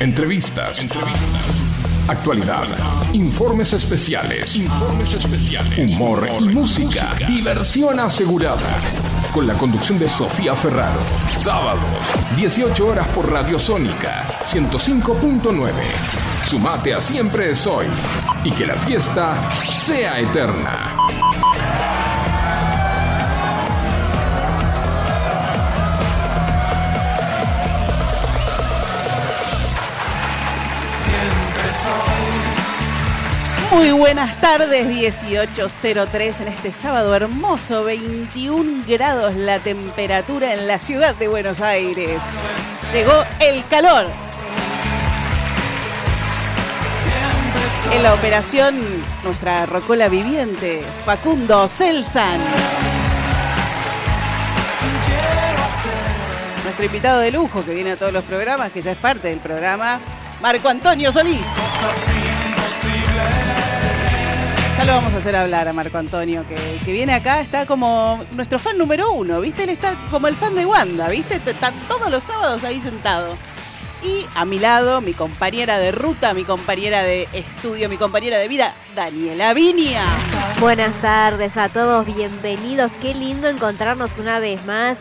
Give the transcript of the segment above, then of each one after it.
Entrevistas. Actualidad. Informes especiales. Informes especiales. Humor y música. Diversión asegurada. Con la conducción de Sofía Ferraro. Sábado, 18 horas por Radio Sónica 105.9. Sumate a Siempre es hoy. Y que la fiesta sea eterna. Muy buenas tardes, 18.03 en este sábado hermoso, 21 grados la temperatura en la ciudad de Buenos Aires. Llegó el calor. En la operación, nuestra rocola viviente, Facundo Celsan. Nuestro invitado de lujo que viene a todos los programas, que ya es parte del programa, Marco Antonio Solís. Ya lo vamos a hacer hablar a Marco Antonio, que, viene acá, está como nuestro fan número uno, ¿viste? Él está como el fan de Wanda, ¿viste? Está todos los sábados ahí sentado. Y a mi lado, mi compañera de ruta, mi compañera de estudio, mi compañera de vida, Daniela Vinia. Buenas tardes a todos, bienvenidos. Qué lindo encontrarnos una vez más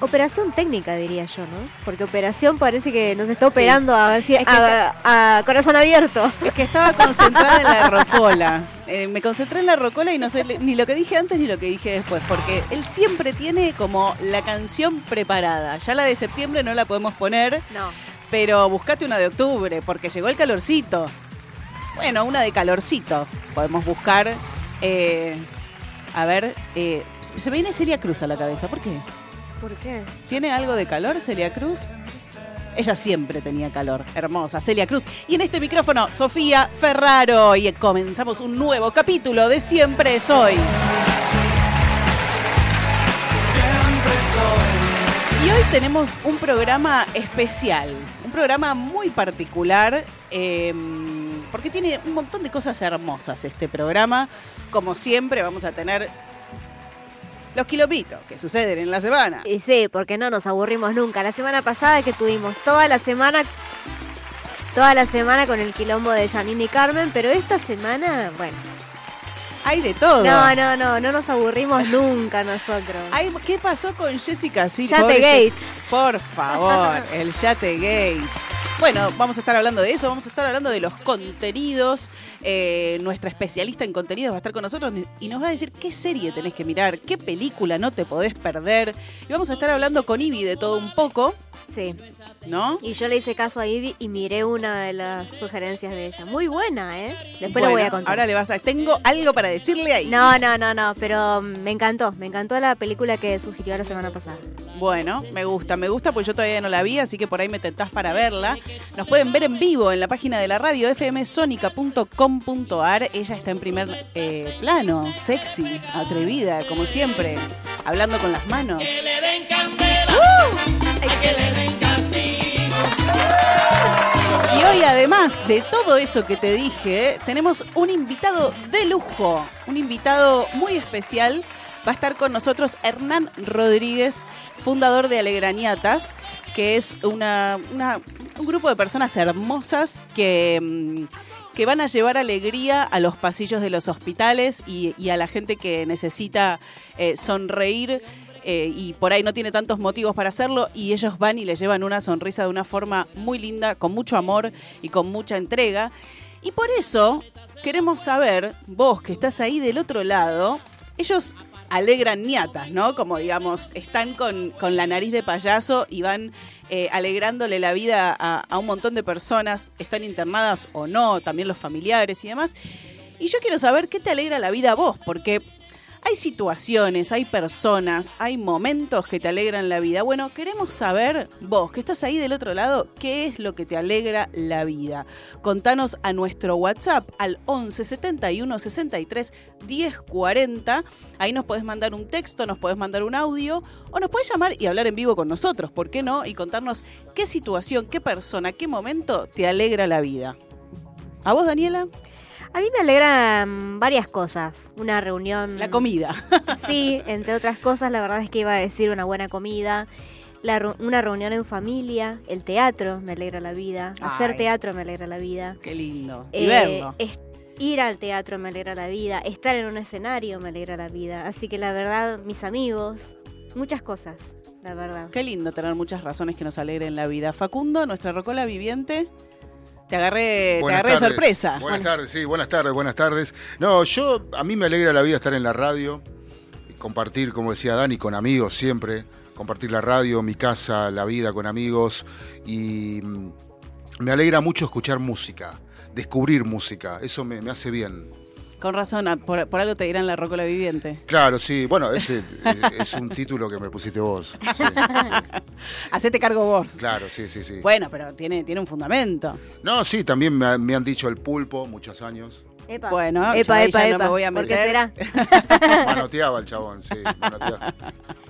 Operación técnica, diría yo, ¿no? Porque operación parece que nos está operando a, a, corazón abierto. Es que estaba concentrada en la rocola. Eh, me concentré en la rocola y no sé ni lo que dije antes ni lo que dije después, porque él siempre tiene como la canción preparada. Ya la de septiembre no la podemos poner, no. pero buscate una de octubre, porque llegó el calorcito. Bueno, una de calorcito. Podemos buscar. Eh, a ver, eh, se me viene Celia Cruz a la cabeza. ¿Por qué? ¿Por qué? ¿Tiene algo de calor Celia Cruz? Ella siempre tenía calor. Hermosa, Celia Cruz. Y en este micrófono, Sofía Ferraro. Y comenzamos un nuevo capítulo de Siempre Soy. Siempre soy. Y hoy tenemos un programa especial. Un programa muy particular. Eh, porque tiene un montón de cosas hermosas este programa. Como siempre, vamos a tener los kilopitos que suceden en la semana. Y sí, porque no nos aburrimos nunca. La semana pasada que tuvimos toda la semana toda la semana con el quilombo de Janine y Carmen, pero esta semana, bueno. Hay de todo. No, no, no, no nos aburrimos nunca nosotros. ¿Qué pasó con Jessica? Sí, Yate Gate. Por favor, el Yate Gate. Bueno, vamos a estar hablando de eso, vamos a estar hablando de los contenidos. Eh, nuestra especialista en contenidos va a estar con nosotros y nos va a decir qué serie tenés que mirar, qué película no te podés perder. Y vamos a estar hablando con Ivy de todo un poco. Sí. ¿No? Y yo le hice caso a Ivy y miré una de las sugerencias de ella. Muy buena, ¿eh? Después lo voy a contar. Ahora le vas a. Tengo algo para decirle ahí. No, no, no, no, pero me encantó. Me encantó la película que sugirió la semana pasada. Bueno, me gusta, me gusta, pues yo todavía no la vi, así que por ahí me tentás para verla. Nos pueden ver en vivo en la página de la radio fmsonica.com.ar. Ella está en primer eh, plano, sexy, atrevida, como siempre, hablando con las manos. Que le den candela, ¡Uh! que le den. Y hoy, además de todo eso que te dije, tenemos un invitado de lujo, un invitado muy especial va a estar con nosotros Hernán Rodríguez, fundador de Alegrañatas, que es una, un grupo de personas hermosas que, mm, que, van a llevar alegría a los pasillos de los hospitales y, a la gente que necesita eh, sonreír. Eh, y por ahí no tiene tantos motivos para hacerlo y ellos van y le llevan una sonrisa de una forma muy linda, con mucho amor y con mucha entrega. Y por eso queremos saber, vos que estás ahí del otro lado, ellos alegran niatas, ¿no? Como digamos, están con, la nariz de payaso y van eh, alegrándole la vida a, a un montón de personas, están internadas o no, también los familiares y demás. Y yo quiero saber qué te alegra la vida a vos, porque hay situaciones, hay personas, hay momentos que te alegran la vida. Bueno, queremos saber, vos que estás ahí del otro lado, qué es lo que te alegra la vida. Contanos a nuestro WhatsApp al 11 71 63 10 40. Ahí nos podés mandar un texto, nos podés mandar un audio o nos podés llamar y hablar en vivo con nosotros, ¿por qué no? Y contarnos qué situación, qué persona, qué momento te alegra la vida. ¿A vos, Daniela? A mí me alegran varias cosas. Una reunión. La comida. Sí, entre otras cosas, la verdad es que iba a decir una buena comida. la una reunión en familia, el teatro me alegra la vida, hacer teatro me alegra la vida. Qué lindo. Y Eh, verlo. es- ir al teatro me alegra la vida, estar en un escenario me alegra la vida. Así que la verdad, mis amigos, muchas cosas, la verdad. Qué lindo tener muchas razones que nos alegren la vida. Facundo, nuestra rocola viviente, te agarré, te agarré de sorpresa. Buenas tardes, sí, buenas tardes, buenas tardes. No, yo, a mí me alegra la vida estar en la radio, y compartir, como decía Dani, con amigos siempre, compartir la radio, mi casa, la vida con amigos y mm, me alegra mucho escuchar música, descubrir música, eso me, me hace bien. Con razón, a- por, por algo te dirán la rocola viviente. Claro, sí, bueno, ese eh, es un título que me pusiste vos. sí, sí, Hacete cargo vos. claro, sí, sí, sí. Bueno, pero tiene, tiene un fundamento. No, sí, también me, me han dicho el pulpo muchos años. Epa. Bueno, epa, epa, ya no me voy a ¿Por qué meter. será? Manoteaba el chabón, sí, manoteaba.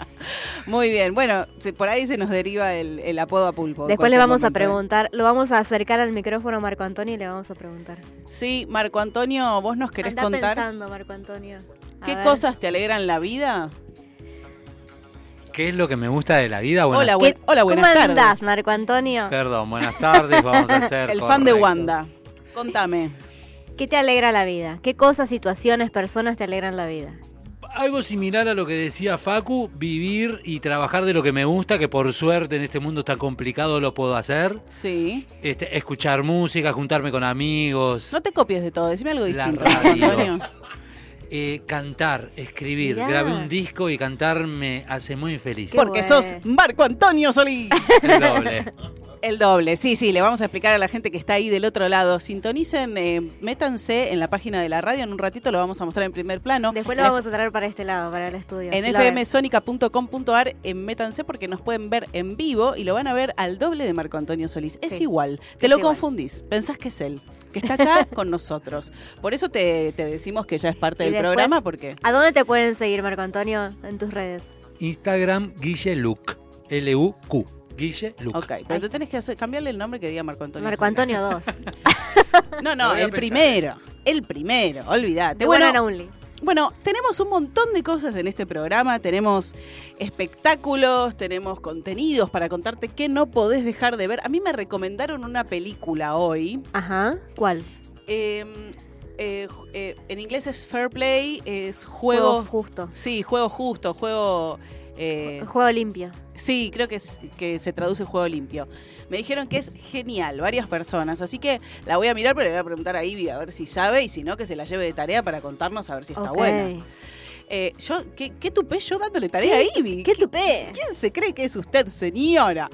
Muy bien. Bueno, por ahí se nos deriva el, el apodo a pulpo. Después le vamos a momento, preguntar, lo vamos a acercar al micrófono a Marco Antonio y le vamos a preguntar. Sí, Marco Antonio, vos nos querés Andá contar pensando, Marco Antonio. A qué ver. cosas te alegran la vida. ¿Qué es lo que me gusta de la vida? Buenas- Hola, ¿Qué- buen- hola, buenas ¿Cómo tardes. andás, Marco Antonio? Perdón, buenas tardes, vamos a hacer. El fan de. Wanda. Contame. ¿Qué te alegra la vida? ¿Qué cosas, situaciones, personas te alegran la vida? Algo similar a lo que decía Facu, vivir y trabajar de lo que me gusta, que por suerte en este mundo tan complicado lo puedo hacer. Sí. Este, escuchar música, juntarme con amigos, No te copies de todo, decime algo La distinto, Marco radio. Eh, cantar, escribir. Mirá. Grabé un disco y cantar me hace muy feliz. Qué Porque bueno. sos Marco Antonio Solís. El doble. El doble, sí, sí, le vamos a explicar a la gente que está ahí del otro lado. Sintonicen, eh, métanse en la página de la radio, en un ratito lo vamos a mostrar en primer plano. Después lo En vamos a traer para este lado, para el estudio. En fmsonica.com.ar eh, métanse porque nos pueden ver en vivo y lo van a ver al doble de Marco Antonio Solís. Es Sí, igual, te es lo igual. confundís, pensás que es él, que está acá con nosotros. Por eso te, te decimos que ya es parte Y del después- programa porque... ¿A dónde te pueden seguir, Marco Antonio, en tus redes? Instagram Guille Luc. L-U-Q. Guille Luc. Ok, pero te tenés que hacer, cambiarle el nombre que diga Marco Antonio. Marco Antonio 2. No, no, el pensar. primero, el primero, olvídate. Bueno, only. Bueno, tenemos un montón de cosas en este programa. Tenemos espectáculos, tenemos contenidos para contarte que no podés dejar de ver. A mí me recomendaron una película hoy. Ajá. ¿Cuál? Eh, eh, eh, en inglés es Fair Play, es Juego juego. justo. sí, juego justo, juego. Eh, Juego limpio. Sí, creo que, es, que se traduce juego limpio. Me dijeron que es genial, varias personas. Así que la voy a mirar, pero le voy a preguntar a Ivy a ver si sabe y si no, que se la lleve de tarea para contarnos a ver si está Ok. buena. Eh, yo, ¿qué, ¿Qué tupé yo dándole tarea a Ivy? ¿Qué tupé? ¿Quién se cree que es usted, señora?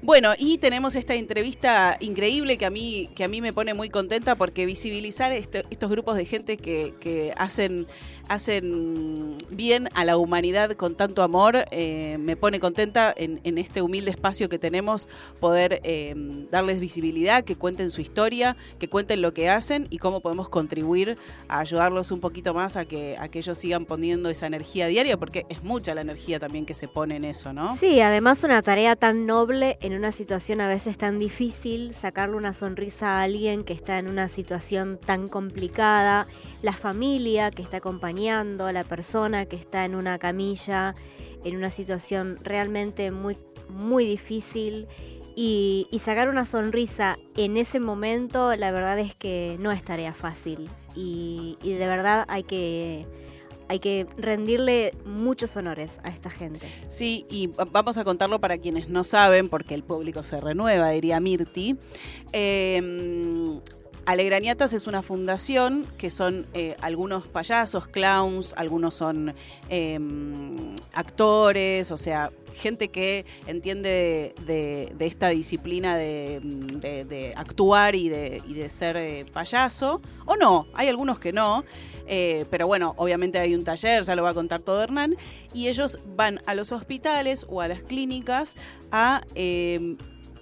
Bueno, y tenemos esta entrevista increíble que a mí, que a mí me pone muy contenta porque visibilizar este- estos grupos de gente que, que hacen, hacen bien a la humanidad con tanto amor eh, me pone contenta en, en este humilde espacio que tenemos poder eh, darles visibilidad, que cuenten su historia, que cuenten lo que hacen y cómo podemos contribuir a ayudarlos un poquito más a que, a que ellos sigan poniendo esa energía diaria, porque es mucha la energía también que se pone en eso, ¿no? Sí, además una tarea tan noble en una situación a veces tan difícil, sacarle una sonrisa a alguien que está en una situación tan complicada, la familia que está acompañando, la persona que está en una camilla, en una situación realmente muy, muy difícil. Y, sacar una sonrisa en ese momento, la verdad es que no es tarea fácil. Y, de verdad hay que, hay que rendirle muchos honores a esta gente. Sí, y va- vamos a contarlo para quienes no saben, porque el público se renueva, diría Mirti. Eh, Alegraniatas es una fundación que son eh, algunos payasos, clowns, algunos son eh, actores, o sea, gente que entiende de, esta disciplina de, actuar y de, ser eh, payaso, o no, hay algunos que no, eh, pero bueno, obviamente hay un taller, ya lo va a contar todo Hernán, y ellos van a los hospitales o a las clínicas a... eh,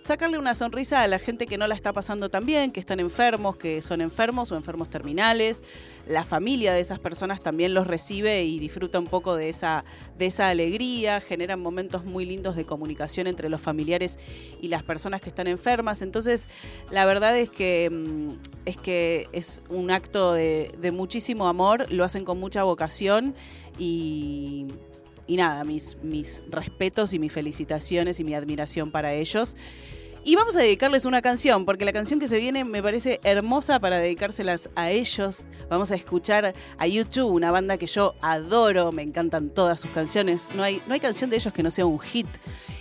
sacarle una sonrisa a la gente que no la está pasando tan bien, que están enfermos, que son enfermos o enfermos terminales. La familia de esas personas también los recibe y disfruta un poco de esa, de esa alegría, generan momentos muy lindos de comunicación entre los familiares y las personas que están enfermas. Entonces, la verdad es que, mm, es, que es un acto de, de muchísimo amor, lo hacen con mucha vocación y, y nada, mis, mis respetos y mis felicitaciones y mi admiración para ellos. Y vamos a dedicarles una canción, porque la canción que se viene me parece hermosa para dedicárselas a ellos. Vamos a escuchar a YouTube, una banda que yo adoro, me encantan todas sus canciones. No hay, no hay canción de ellos que no sea un hit.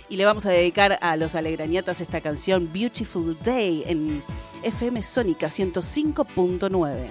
Y le vamos a dedicar a los alegrañatas esta canción Beautiful Day en FM Sónica 105.9.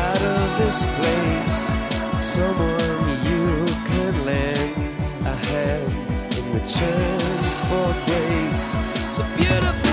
this place. Someone you can lend a hand in return for grace. A beautiful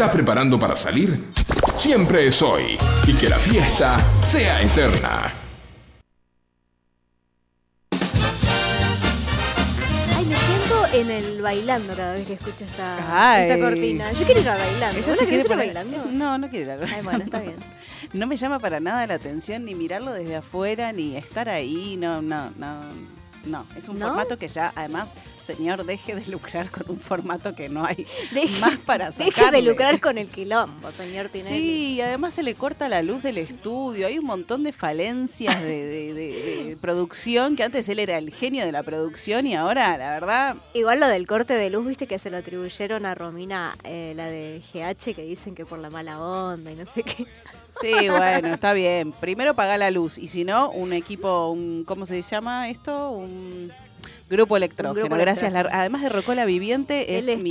estás preparando para salir? Siempre es hoy. Y que la fiesta sea eterna. Ay, me siento en el bailando cada vez que escucho esta, Ay. esta cortina. Yo quiero ir a bailando. Ella ¿Vos se la quiere ir a poner- bailando? No, no quiere ir a Ay, bueno, está bien. No me llama para nada la atención ni mirarlo desde afuera ni estar ahí. No, no, no. No, es un ¿No? formato que ya, además, señor, deje de lucrar con un formato que no hay Deje- más para Deje de sacarle. lucrar con el quilombo, señor Tinelli. Sí, y además se le corta la luz del estudio. Hay un montón de falencias de, de- de- de producción, que antes él era el genio de la producción y ahora, la verdad, Igual lo del corte de luz, viste que se lo atribuyeron a Romina, eh, la de GH, que dicen que por la mala onda y no sé qué. sí, bueno, está bien. Primero paga la luz y si no, un equipo, un, ¿cómo se llama esto? Un Grupo Electrógeno. Grupo Gracias. la- además de Rocola Viviente, es mi,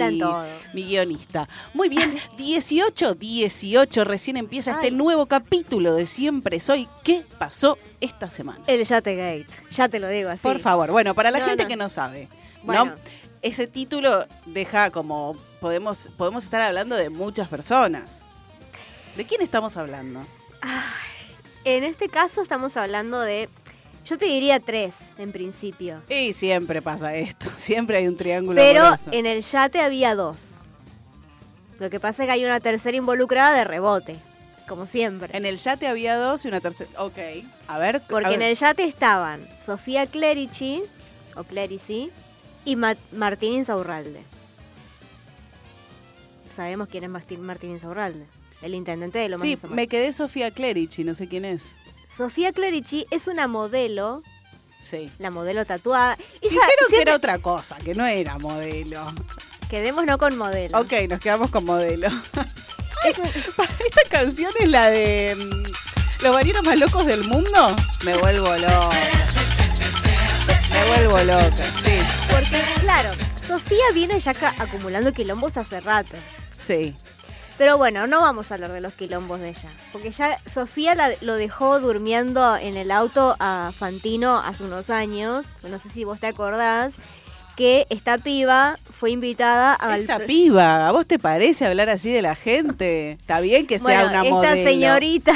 mi guionista. Muy bien, 18, 18. Recién empieza este nuevo capítulo de Siempre Soy. ¿Qué pasó esta semana? El Yate Gate. Ya te lo digo así. Por favor. Bueno, para la No, gente no. que no sabe, Bueno. ¿no? Ese título deja como. Podemos, podemos estar hablando de muchas personas. ¿De quién estamos hablando? En este caso estamos hablando de. Yo te diría tres, en principio. Y siempre pasa esto. Siempre hay un triángulo Pero amoroso. en el yate había dos. Lo que pasa es que hay una tercera involucrada de rebote. Como siempre. En el yate había dos y una tercera. Ok. A ver. Porque a en el yate estaban Sofía Clerici, o Clerici, y Ma- Martín Insaurralde. Sabemos quién es Martín, Martín Insaurralde, el intendente de Lomas Sí, de me quedé Sofía Clerici, no sé quién es. Sofía Clerici es una modelo, Sí. la modelo tatuada. Ella creo que era otra cosa, que no era modelo. Quedémonos con modelo. Ok, nos quedamos con modelo. Un- Esta canción es la de mm, Los marineros más locos del mundo. Me vuelvo loca. Me vuelvo loca, sí. porque, claro, Sofía viene ya acumulando quilombos hace rato. Sí. Pero bueno, no vamos a hablar de los quilombos de ella. Porque ya Sofía la- lo dejó durmiendo en el auto a Fantino hace unos años. No sé si vos te acordás. Que esta piba fue invitada al. Esta piba, ¿a vos te parece hablar así de la gente? Está bien que sea bueno, una esta modelo. señorita.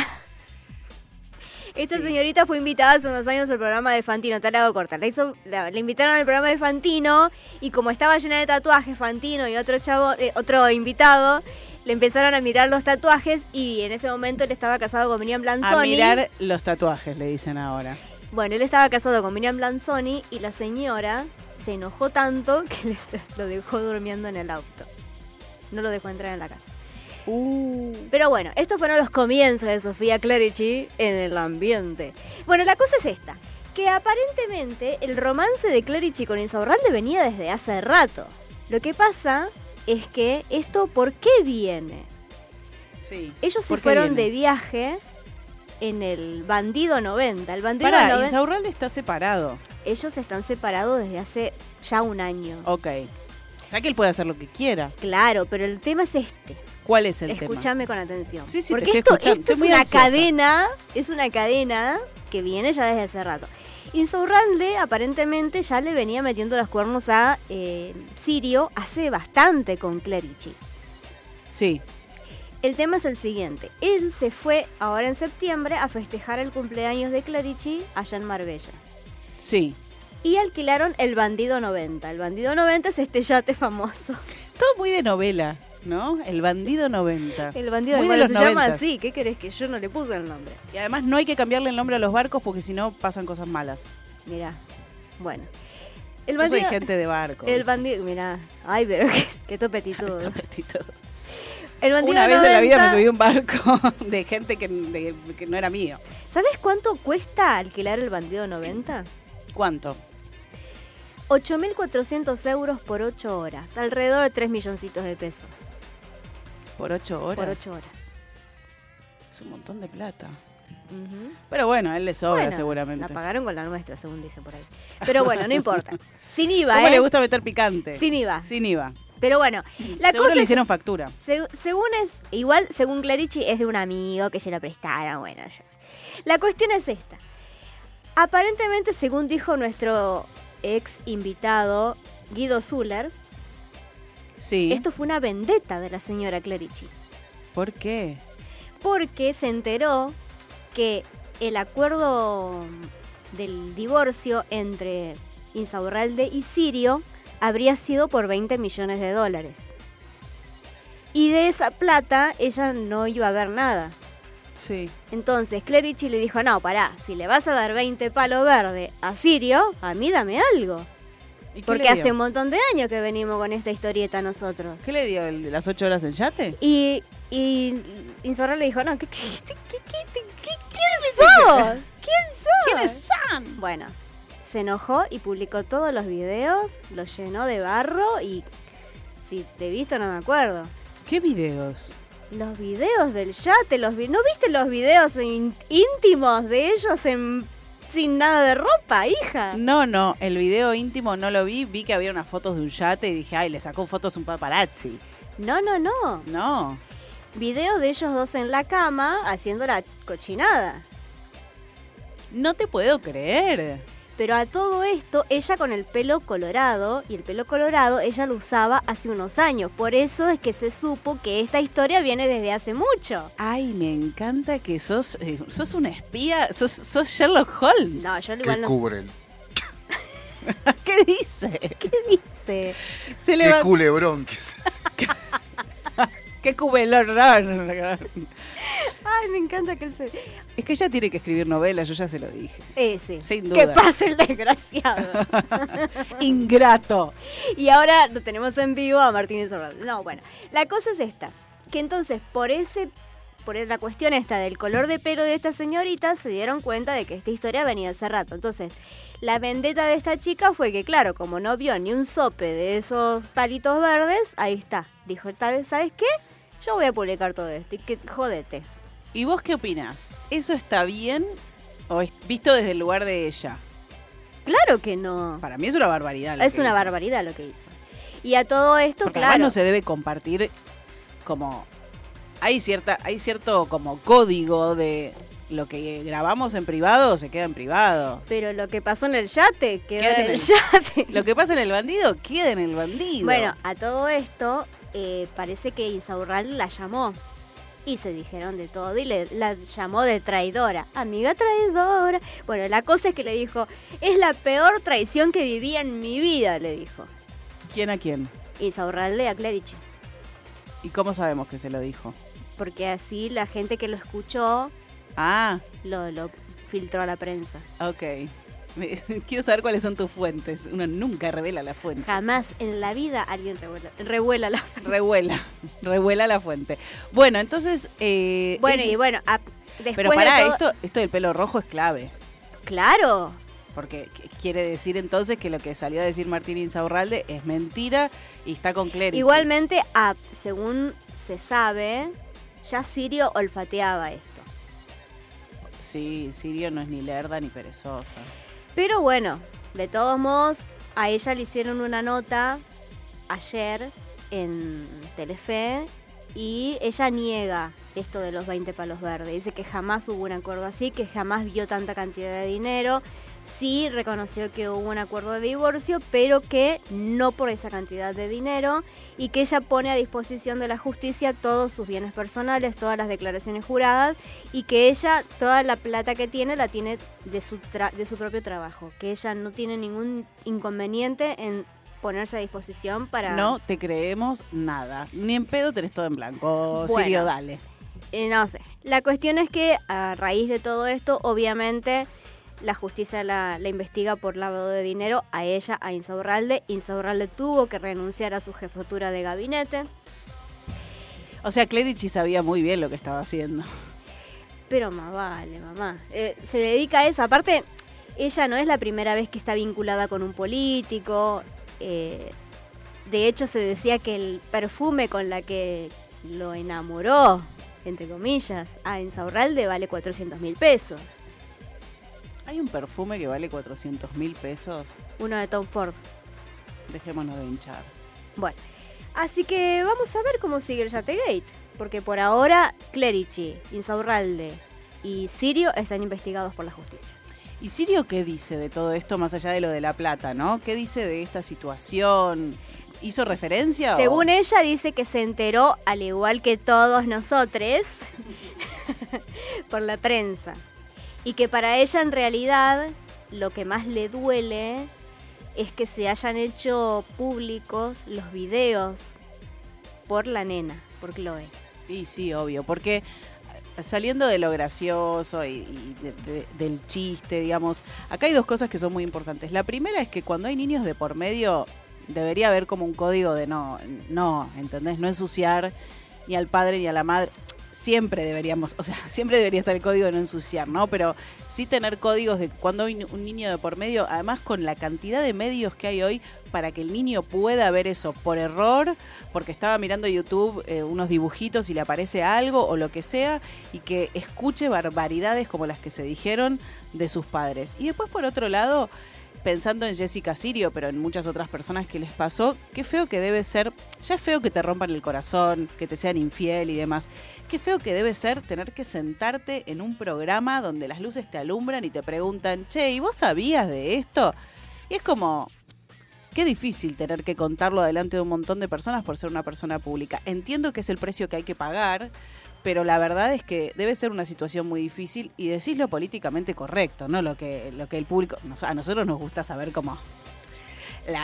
Esta Sí. señorita fue invitada hace unos años al programa de Fantino, te la hago corta. La, hizo, la, la invitaron al programa de Fantino y como estaba llena de tatuajes Fantino y otro chavo, eh, otro invitado, le empezaron a mirar los tatuajes y en ese momento él estaba casado con Miriam Blanzoni. A mirar los tatuajes, le dicen ahora. Bueno, él estaba casado con Miriam Blanzoni y la señora se enojó tanto que les- lo dejó durmiendo en el auto. No lo dejó entrar en la casa. Uh. Pero bueno, estos fueron los comienzos de Sofía Clerici en el ambiente. Bueno, la cosa es esta, que aparentemente el romance de Clerici con Insaurralde venía desde hace rato. Lo que pasa es que esto, ¿por qué viene? Sí. Ellos se ¿Por qué fueron viene? de viaje en el Bandido 90. El Bandido Pará, 90 Insaurralde está separado. ellos están separados desde hace ya un año. Ok. O sea que él puede hacer lo que quiera. Claro, pero el tema es este. ¿Cuál es el tema? Escúchame con atención. Sí, sí, te Porque esto, es una ansiosa. cadena, es una cadena que viene ya desde hace rato. Insaurralde aparentemente ya le venía metiendo los cuernos a eh, Sirio hace bastante con Clerici. Sí. El tema es el siguiente. Él se fue ahora en septiembre a festejar el cumpleaños de Clerici allá en Marbella. Sí. Y alquilaron el Bandido 90. El Bandido 90 es este yate famoso. Todo muy de novela, ¿no? El bandido 90. El Bandido Muy de los se llama 90. así. ¿Qué querés que yo no le puse el nombre? Y además no hay que cambiarle el nombre a los barcos porque si no pasan cosas malas. Mirá. Bueno. El Yo soy bandido- gente de barco. El bandido, mirá, ay, pero qué. El bandido Una vez en la vida me 90, subí a un barco de gente que, de- que no era mío. ¿Sabes cuánto cuesta alquilar el bandido 90? ¿Cuánto? 8.400 euros por 8 horas, alrededor de 3 milloncitos de pesos ¿Por ocho horas? por 8 horas. Es un montón de plata. Pero bueno, a él le sobra Bueno, seguramente. La pagaron con la nuestra, según dice por ahí. Pero bueno, no importa. Sin IVA, ¿Cómo ¿eh? le gusta meter picante? Sin IVA. Sin IVA. Pero bueno, la Seguro cosa le es- hicieron factura. Seg- según es, igual según Clarici es de un amigo que se lo prestaron, bueno. ya. La cuestión es esta. Aparentemente, según dijo nuestro ex invitado Guido Zuller, Sí. esto fue una vendetta de la señora Clarici. ¿Por qué? Porque se enteró que el acuerdo del divorcio entre Insaurralde y Sirio habría sido por 20 millones de dólares. Y de esa plata ella no iba a ver nada. Sí. Entonces Clerici le dijo, no, pará, si le vas a dar 20 palos verde a Sirio, a mí dame algo. ¿Y qué Porque hace un montón de años que venimos con esta historieta nosotros. ¿Qué le dio? ¿El ¿Las ocho horas en yate? Y, y le dijo, no, ¿qué, qué, qué, qué, qué- qué- quién sos? ¿Quién sos? ¿Quiénes son? Bueno, se enojó y publicó todos los videos, los llenó de barro y si te he visto no me acuerdo. ¿Qué videos? Los videos del yate, los vi- ¿no viste los videos íntimos de ellos en sin nada de ropa, hija. No, no, el video íntimo no lo vi. Vi que había unas fotos de un yate y dije, ay, le sacó fotos un paparazzi. No, no, no. No. Video de ellos dos en la cama haciendo la cochinada. No te puedo creer. Pero a todo esto, ella con el pelo colorado, y el pelo colorado ella lo usaba hace unos años. Por eso es que se supo que esta historia viene desde hace mucho. Ay, me encanta que sos, eh, sos una espía, sos, sos Sherlock Holmes. No, yo ¿Qué igual no cubren? ¿Qué dice? ¿Qué dice? Se le ¿Qué va... culebrón que es? ¿Qué cubelón? Ay, me encanta que él se... Es que ella tiene que escribir novelas, yo ya se lo dije. Eh, sí. Sin Que duda. pase el desgraciado. Ingrato. y ahora lo tenemos en vivo a Martínez Orlando. No, bueno. La cosa es esta. Que entonces, por ese... Por la cuestión esta del color de pelo de esta señorita, se dieron cuenta de que esta historia venía hace rato. Entonces, la vendetta de esta chica fue que, claro, como no vio ni un sope de esos palitos verdes, ahí está. Dijo, tal vez, ¿sabes qué? Yo voy a publicar todo esto y que jodete. ¿Y vos qué opinás? ¿Eso está bien o es visto desde el lugar de ella? Claro que no. Para mí es una barbaridad. lo Es que una hizo. barbaridad lo que hizo. Y a todo esto, Porque claro. además no se debe compartir como hay cierta hay cierto como código de lo que grabamos en privado se queda en privado. Pero lo que pasó en el yate Queda en en el el- yate. Lo que pasa en el bandido queda en el bandido. Bueno, a todo esto, eh, parece que Insaurral la llamó. Y se dijeron de todo y le, la llamó de traidora. Amiga traidora. Bueno, la cosa es que le dijo, es la peor traición que viví en mi vida, le dijo. ¿quién a quién? Insaurralde a Clerici. ¿Y cómo sabemos que se lo dijo? Porque así la gente que lo escuchó Ah, lo, lo filtró a la prensa. ok. Quiero saber cuáles son tus fuentes. Uno nunca revela la fuente. Jamás en la vida alguien revuela, revuela la... Revuela, revuela la fuente. Bueno, entonces... eh, Bueno, ella- y bueno, a- después Pero de pará, todo- esto, esto del pelo rojo es clave. Claro, Porque qu- quiere decir entonces que lo que salió a decir Martín Insaurralde es mentira y está con Clerici. Igualmente, a- según se sabe, ya Sirio olfateaba esto. Sí, Sirio no es ni lerda ni perezosa. Pero bueno, de todos modos, a ella le hicieron una nota ayer en Telefe y ella niega esto de los 20 palos verdes. Dice que jamás hubo un acuerdo así, que jamás vio tanta cantidad de dinero. Sí reconoció que hubo un acuerdo de divorcio, pero que no por esa cantidad de dinero y que ella pone a disposición de la justicia todos sus bienes personales, todas las declaraciones juradas y que ella toda la plata que tiene la tiene de su, tra- de su propio trabajo, que ella no tiene ningún inconveniente en ponerse a disposición para... No te creemos nada. Ni en pedo tenés todo en blanco. Bueno. Sirio, dale. Eh, no sé. La cuestión es que a raíz de todo esto, obviamente, la justicia la, la investiga por lavado de dinero a ella, a Insaurralde. Insaurralde tuvo que renunciar a su jefatura de gabinete, O sea, Clerici sabía muy bien lo que estaba haciendo. pero más vale, mamá. Eh, se dedica a eso. Aparte, ella no es la primera vez que está vinculada con un político. eh, de hecho, se decía que el perfume con la que lo enamoró, entre comillas, a Insaurralde vale 400 mil pesos. Hay un perfume que vale 400 mil pesos. Uno de Tom Ford. Dejémonos de hinchar. Bueno, así que vamos a ver cómo sigue el Yategate. Porque por ahora, Clerici, Insaurralde y Sirio están investigados por la justicia. ¿Y Sirio qué dice de todo esto, más allá de lo de la plata, no? ¿Qué dice de esta situación? ¿Hizo referencia? o- Según ella, dice que se enteró, al igual que todos nosotros, por la prensa. Y que para ella, en realidad, lo que más le duele es que se hayan hecho públicos los videos por la nena, por Chloe. Y sí, obvio, porque eh, saliendo de lo gracioso y, y de- de- del chiste, digamos, acá hay dos cosas que son muy importantes. La primera es que cuando hay niños de por medio, debería haber como un código de no, no, ¿entendés? No ensuciar ni al padre ni a la madre. Siempre deberíamos, o sea, siempre debería estar el código de no ensuciar, ¿no? Pero sí tener códigos de cuando hay un niño de por medio, además con la cantidad de medios que hay hoy para que el niño pueda ver eso por error, porque estaba mirando YouTube eh, unos dibujitos y le aparece algo o lo que sea, y que escuche barbaridades como las que se dijeron de sus padres. Y después, por otro lado, pensando en Jessica Sirio, pero en muchas otras personas que les pasó, qué feo que debe ser, ya es feo que te rompan el corazón, que te sean infiel y demás, qué feo que debe ser tener que sentarte en un programa donde las luces te alumbran y te preguntan, che, ¿y vos sabías de esto? Y es como, qué difícil tener que contarlo delante de un montón de personas por ser una persona pública. Entiendo que es el precio que hay que pagar, pero la verdad es que debe ser una situación muy difícil y decirlo políticamente correcto, ¿no? Lo que, lo que el público. A nosotros nos gusta saber cómo.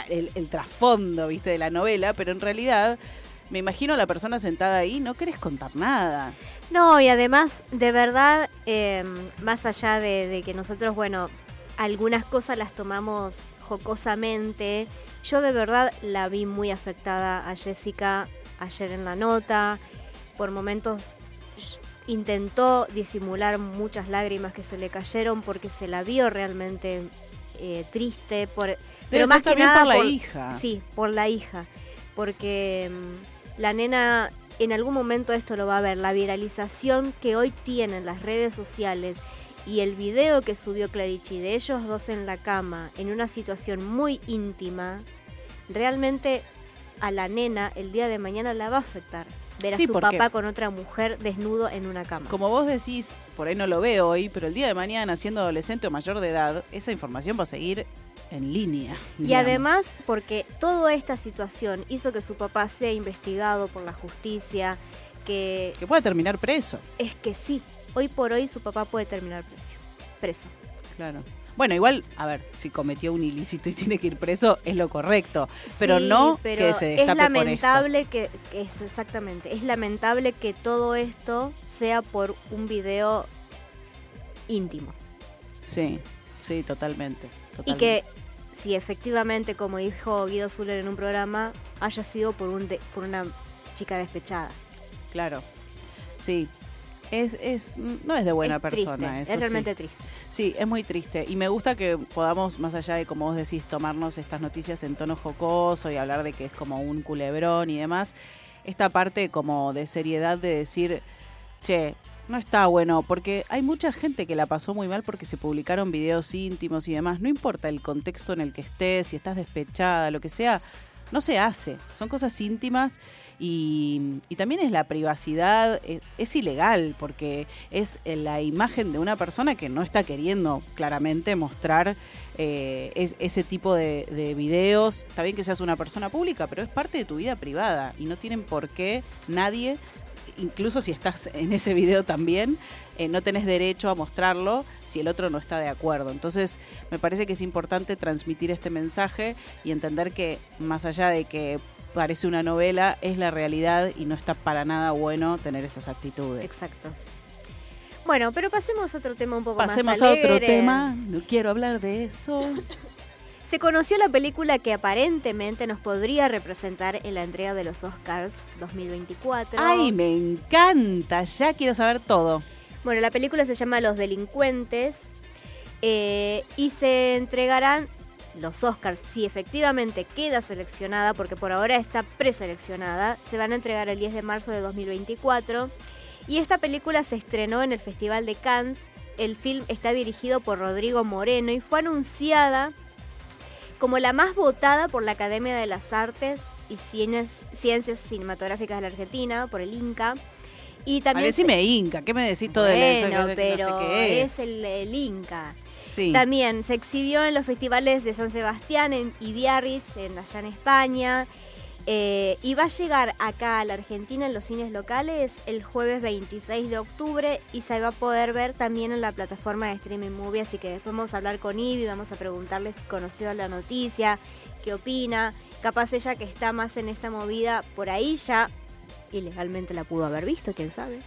el, trasfondo, viste, de la novela, pero en realidad. Me imagino la persona sentada ahí, no querés contar nada. No, y además, de verdad, eh, más allá de, que nosotros, bueno, algunas cosas las tomamos jocosamente, yo de verdad la vi muy afectada a Jessica ayer en la nota. Por momentos intentó disimular muchas lágrimas que se le cayeron porque se la vio realmente eh, triste. Por, pero más que nada por la hija. Sí, por la hija. Porque mm, la nena en algún momento esto lo va a ver. La viralización que hoy tienen las redes sociales y el video que subió Clarici de ellos dos en la cama en una situación muy íntima, realmente a la nena el día de mañana la va a afectar. Ver a Sí, su papá con otra mujer desnudo en una cama. Como vos decís, por ahí no lo veo hoy, pero el día de mañana, siendo adolescente o mayor de edad, esa información va a seguir en línea. Y digamos. además porque toda esta situación hizo que su papá sea investigado por la justicia, que Que pueda terminar preso. es que sí, hoy por hoy su papá puede terminar preso. preso. Claro. Bueno, igual, a ver, si cometió un ilícito y tiene que ir preso, es lo correcto. Pero Sí, no pero que se es destape por esto. lamentable que, eso exactamente, es lamentable que todo esto sea por un video íntimo Sí, sí, totalmente. y totalmente. que si efectivamente, como dijo Guido Zuller en un programa, haya sido por un de- por una chica despechada. Claro. Sí. Es, es, no es de buena es persona triste, eso. es sí. realmente triste. Sí, es muy triste. Y me gusta que podamos, más allá de, como vos decís, tomarnos estas noticias en tono jocoso y hablar de que es como un culebrón y demás, esta parte como de seriedad de decir, che, no está bueno, porque hay mucha gente que la pasó muy mal porque se publicaron videos íntimos y demás. No importa el contexto en el que estés, si estás despechada, lo que sea, no se hace. Son cosas íntimas y, también es la privacidad, es, es ilegal porque es eh, la imagen de una persona que no está queriendo claramente mostrar eh, es- ese tipo de, de videos. Está bien que seas una persona pública, pero es parte de tu vida privada y no tienen por qué nadie, incluso si estás en ese video también, eh, no tenés derecho a mostrarlo si el otro no está de acuerdo. Entonces, me parece que es importante transmitir este mensaje y entender que más allá de que parece una novela, es la realidad y no está para nada bueno tener esas actitudes. Exacto. Bueno, pero pasemos a otro tema un poco Pasemos más a otro tema, no quiero hablar de eso. Se conoció la película que aparentemente nos podría representar en la entrega de los Oscars 2024. Ay, me encanta, ya quiero saber todo. Bueno, la película se llama Los Delincuentes eh, y se entregarán los Oscars. Si efectivamente queda seleccionada, porque por ahora está preseleccionada, se van a entregar el 10 de marzo de 2024. Y esta película se estrenó en el Festival de Cannes. El film está dirigido por Rodrigo Moreno y fue anunciada como la más votada por la Academia de las Artes y Ciencias, Cinematográficas de la Argentina, por el INCA. Y A también se- decime Inca, ¿qué me decís todo de la- bueno, no sé pero es, el, el Inca. Sí. También se exhibió en los festivales de San Sebastián en, y Biarritz, en, allá en España. Eh, y va a llegar acá a la Argentina en los cines locales el jueves 26 de octubre y se va a poder ver también en la plataforma de streaming movie. Así que después vamos a hablar con Ivy, vamos a preguntarle si conoció la noticia, qué opina. Capaz ella que está más en esta movida, por ahí ya ilegalmente la pudo haber visto, quién sabe.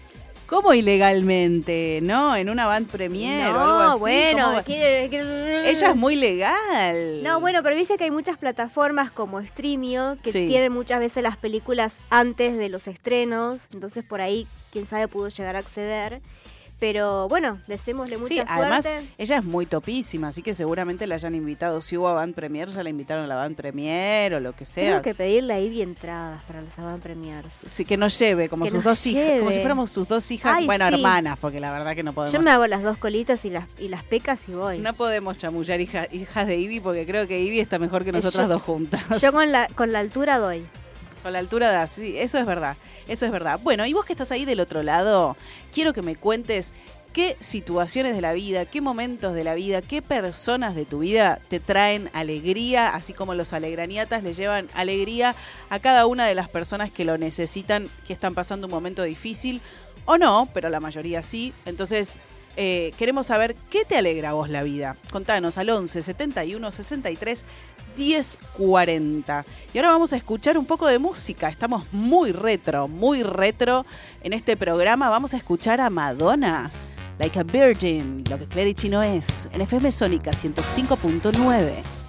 ¿Cómo ilegalmente? ¿No? En una band premier o algo así. bueno, ¿cómo quiere- quiere- Ella es muy legal. No, bueno, pero dice que hay muchas plataformas como Streamio que Sí. tienen muchas veces las películas antes de los estrenos, entonces por ahí, quién sabe, pudo llegar a acceder. Pero bueno, deseémosle mucha Sí, suerte. además ella es muy topísima, así que seguramente la hayan invitado. Si hubo Band Premier, ya la invitaron a la Band Premier o lo que sea. Tengo que pedirle a Ivy entradas para las Avant Premiers. Sí, que nos lleve, como Que sus dos hijas, como si fuéramos sus dos hijas, Ay, bueno, sí. hermanas, porque la verdad que no podemos. Yo me hago las dos colitas y las, y las pecas y voy. No podemos chamullar hija- hijas de Ivy porque creo que Ivy está mejor que Eh, nosotras yo- dos juntas. Yo con la, con la altura doy. Con la altura de sí, eso es verdad, eso es verdad. Bueno, y vos que estás ahí del otro lado, quiero que me cuentes qué situaciones de la vida, qué momentos de la vida, qué personas de tu vida te traen alegría, así como los alegraniatas le llevan alegría a cada una de las personas que lo necesitan, que están pasando un momento difícil, o no, pero la mayoría sí. Entonces, eh, queremos saber qué te alegra a vos la vida. Contanos al 11 71 63 10 40. Y ahora vamos a escuchar un poco de música. Estamos muy retro, muy retro en este programa. Vamos a escuchar a Madonna, Like a Virgin, lo que Clarity no es, en FM Sónica 105.9.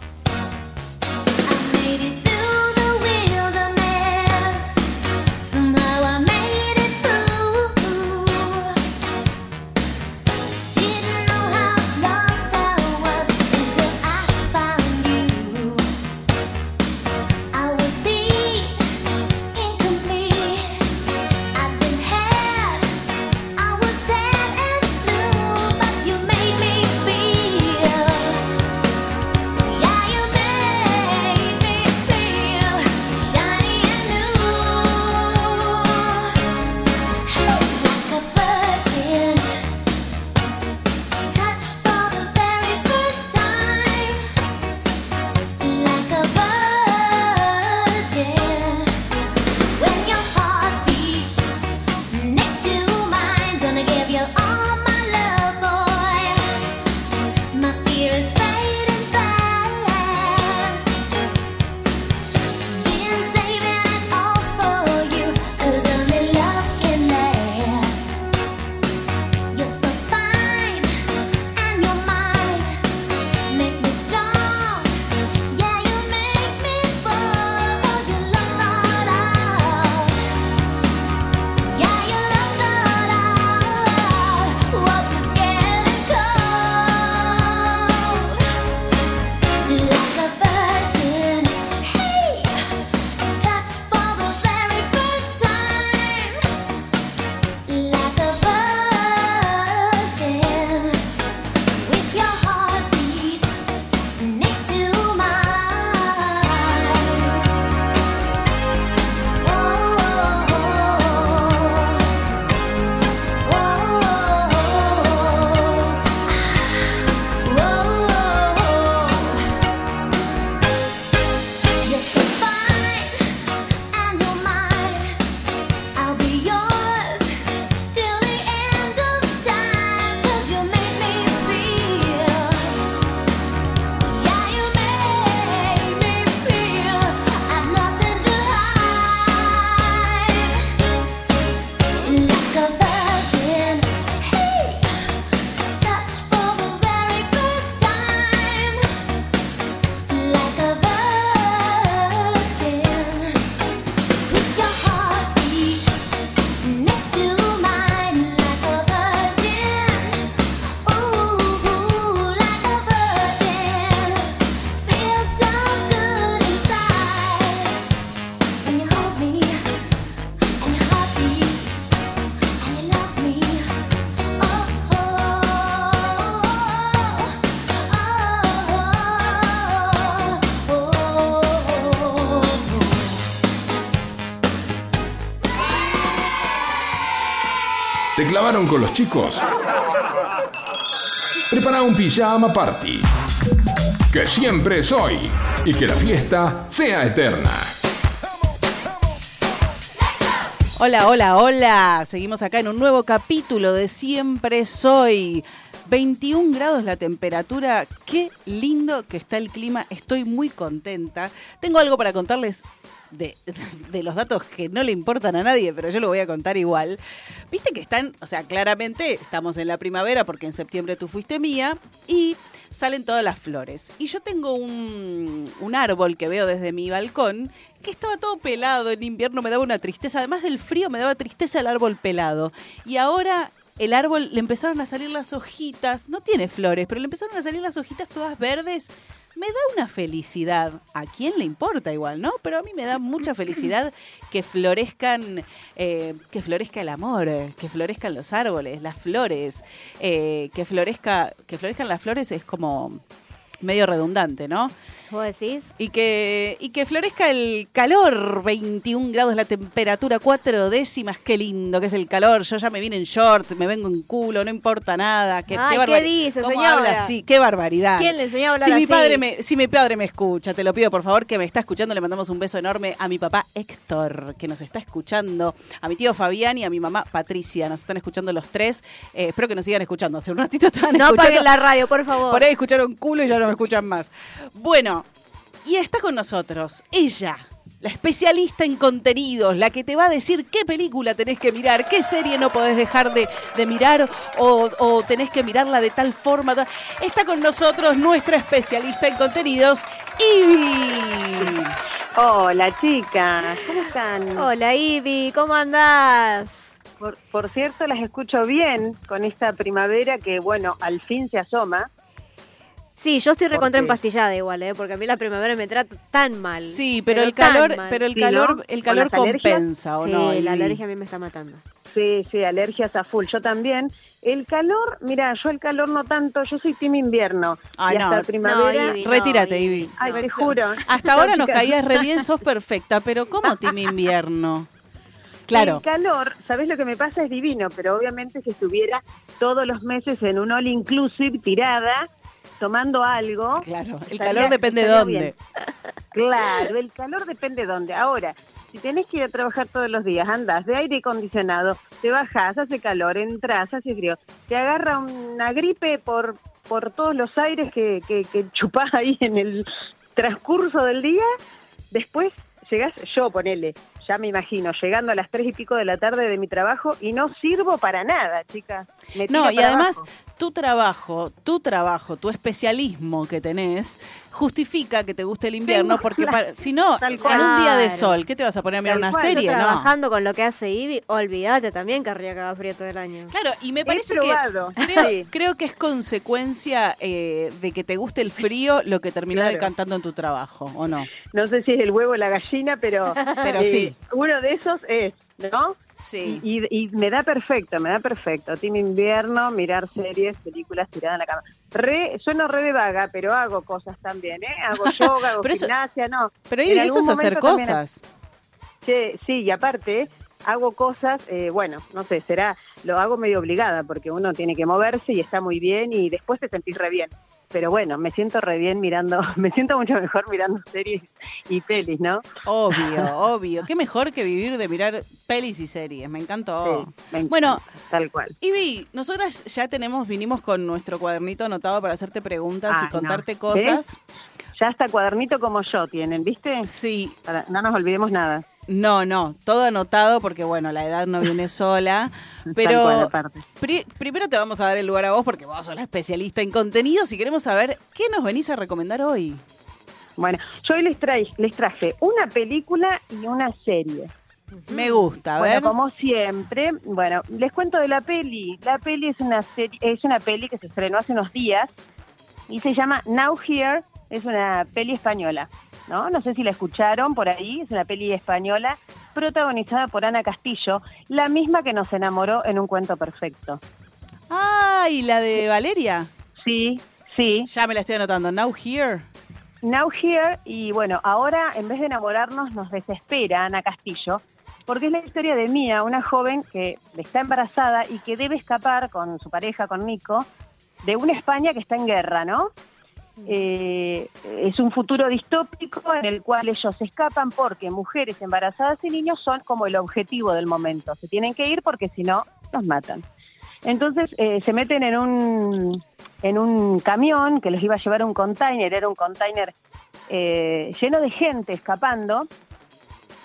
con los chicos? Prepara un pijama party. Que siempre es hoy. Y que la fiesta sea eterna. Hola, hola, hola. Seguimos acá en un nuevo capítulo de Siempre Soy. 21 grados la temperatura. Qué lindo que está el clima. Estoy muy contenta. Tengo algo para contarles de, los datos que no le importan a nadie, pero yo lo voy a contar igual. Viste que están, o sea, claramente estamos en la primavera porque en septiembre tú fuiste mía y salen todas las flores. Y yo tengo un, un árbol que veo desde mi balcón que estaba todo pelado. En invierno me daba una tristeza. Además del frío me daba tristeza el árbol pelado. Y ahora el árbol le empezaron a salir las hojitas. No tiene flores, pero le empezaron a salir las hojitas todas verdes. Me da una felicidad. ¿A quién le importa igual, no? Pero a mí me da mucha felicidad que florezcan, eh, que florezca el amor, que florezcan los árboles, las flores, eh, que florezca, que florezcan las flores es como medio redundante, ¿no? ¿Vos decís? Y que, y que florezca el calor, 21 grados la temperatura, cuatro décimas, qué lindo que es el calor. Yo ya me vine en short, me vengo en culo, no importa nada. Qué, Ay, qué, ¿qué barbar- dice, ¿Cómo señora? habla así? Qué barbaridad. ¿Quién le enseñó a hablar si mi padre me, si mi padre me escucha, te lo pido por favor que me está escuchando, le mandamos un beso enorme a mi papá Héctor, que nos está escuchando, a mi tío Fabián y a mi mamá Patricia, nos están escuchando los tres. Eh, espero que nos sigan escuchando. Hace un ratito estaban No escuchando. apaguen la radio, por favor. Por ahí escucharon culo y ya no me escuchan más. Bueno, y está con nosotros ella, la especialista en contenidos, la que te va a decir qué película tenés que mirar, qué serie no podés dejar de, de mirar o, o tenés que mirarla de tal forma. Está con nosotros nuestra especialista en contenidos, Ivy. Hola chicas, ¿cómo están? Hola, Ivy, ¿cómo andás? Por, por cierto, las escucho bien con esta primavera que, bueno, al fin se asoma. Sí, yo estoy recontra empastillada igual, ¿eh? Porque a mí la primavera me trata tan mal. Sí, pero, el calor, mal. pero el Sí, calor, ¿no? el ¿Con calor compensa, ¿o sí, no? la Ivy? alergia a mí me está matando. Sí, sí, alergias a full. Yo también. El calor, mira, yo el calor no tanto, yo soy team invierno. Ay, y hasta no. primavera. No, Ivy. Retírate, No, Ivy. Ay, No. te juro. Hasta ahora nos caías re bien, sos perfecta, pero ¿cómo team invierno? Claro. El calor, ¿sabes lo que me pasa? Es divino, pero obviamente si estuviera todos los meses en un all inclusive tirada, tomando algo. Claro, el calor depende dónde. bien. Claro, el calor depende de dónde. Ahora, si tenés que ir a trabajar todos los días, andás de aire acondicionado, te bajás, hace calor, entras, hace frío, te agarra una gripe por, por todos los aires que, que, que chupás ahí en el transcurso del día, después llegás, yo ponele, ya me imagino, llegando a las tres y pico de la tarde de mi trabajo y no sirvo para nada, chicas. Me No, y además abajo. tu trabajo, tu trabajo, tu especialismo que tenés, justifica que te guste el invierno, porque para- si no, en un día de sol, ¿qué te vas a poner a mirar Tal una cual. serie? Yo No. trabajando con lo que hace Ivy, olvídate también querría que haga frío todo el año. Claro, y me parece que creo, sí. creo que es consecuencia eh, de que te guste el frío lo que terminó Claro. decantando en tu trabajo, ¿o no? No sé si es el huevo o la gallina, pero, Pero eh, sí. uno de esos es, ¿no? Sí. Y, y me da perfecto, me da perfecto. Team invierno, mirar series, películas tiradas en la cama. Re, sueno re de vaga, pero hago cosas también, ¿eh? Hago yoga, hago Pero eso- gimnasia, no. Pero Ivy, eso es hacer también- cosas. Sí, sí, y aparte hago cosas, eh, bueno, no sé, será, lo hago medio obligada porque uno tiene que moverse y está muy bien y después te sentís re bien. Pero bueno, me siento re bien mirando, me siento mucho mejor mirando series y pelis, ¿no? Obvio, obvio. Qué mejor que vivir de mirar pelis y series. Me encantó. Sí, me encanta, Bueno, tal cual. Ivy, nosotras ya tenemos, vinimos con nuestro cuadernito anotado para hacerte preguntas y no. contarte cosas. Ya hasta cuadernito como yo tienen, ¿viste? Sí, Para- no nos olvidemos nada. No, no, todo anotado porque bueno, la edad no viene sola. Pero pri- primero te vamos a dar el lugar a vos porque vos sos la especialista en contenidos y queremos saber qué nos venís a recomendar hoy. Bueno, yo hoy les, traje, les traje una película y una serie. Me gusta, a bueno, ver. como siempre, bueno, les cuento de la peli. La peli es una serie, es una peli que se estrenó hace unos días y se llama Now Here. Es una peli española, ¿no? No sé si la escucharon por ahí. Es una peli española protagonizada por Ana Castillo, la misma que nos enamoró en un cuento perfecto. Ah, y la de Valeria. Sí, sí. Ya me la estoy anotando. Now Here. Now Here, y bueno, ahora en vez de enamorarnos nos desespera Ana Castillo, porque es la historia de Mía, una joven que está embarazada y que debe escapar con su pareja, con Nico, de una España que está en guerra, ¿no? Eh, es un futuro distópico en el cual ellos escapan porque mujeres embarazadas y niños son como el objetivo del momento. Se tienen que ir porque si no, los matan. Entonces eh, se meten en un, en un camión que los iba a llevar un container, era un container eh, lleno de gente escapando.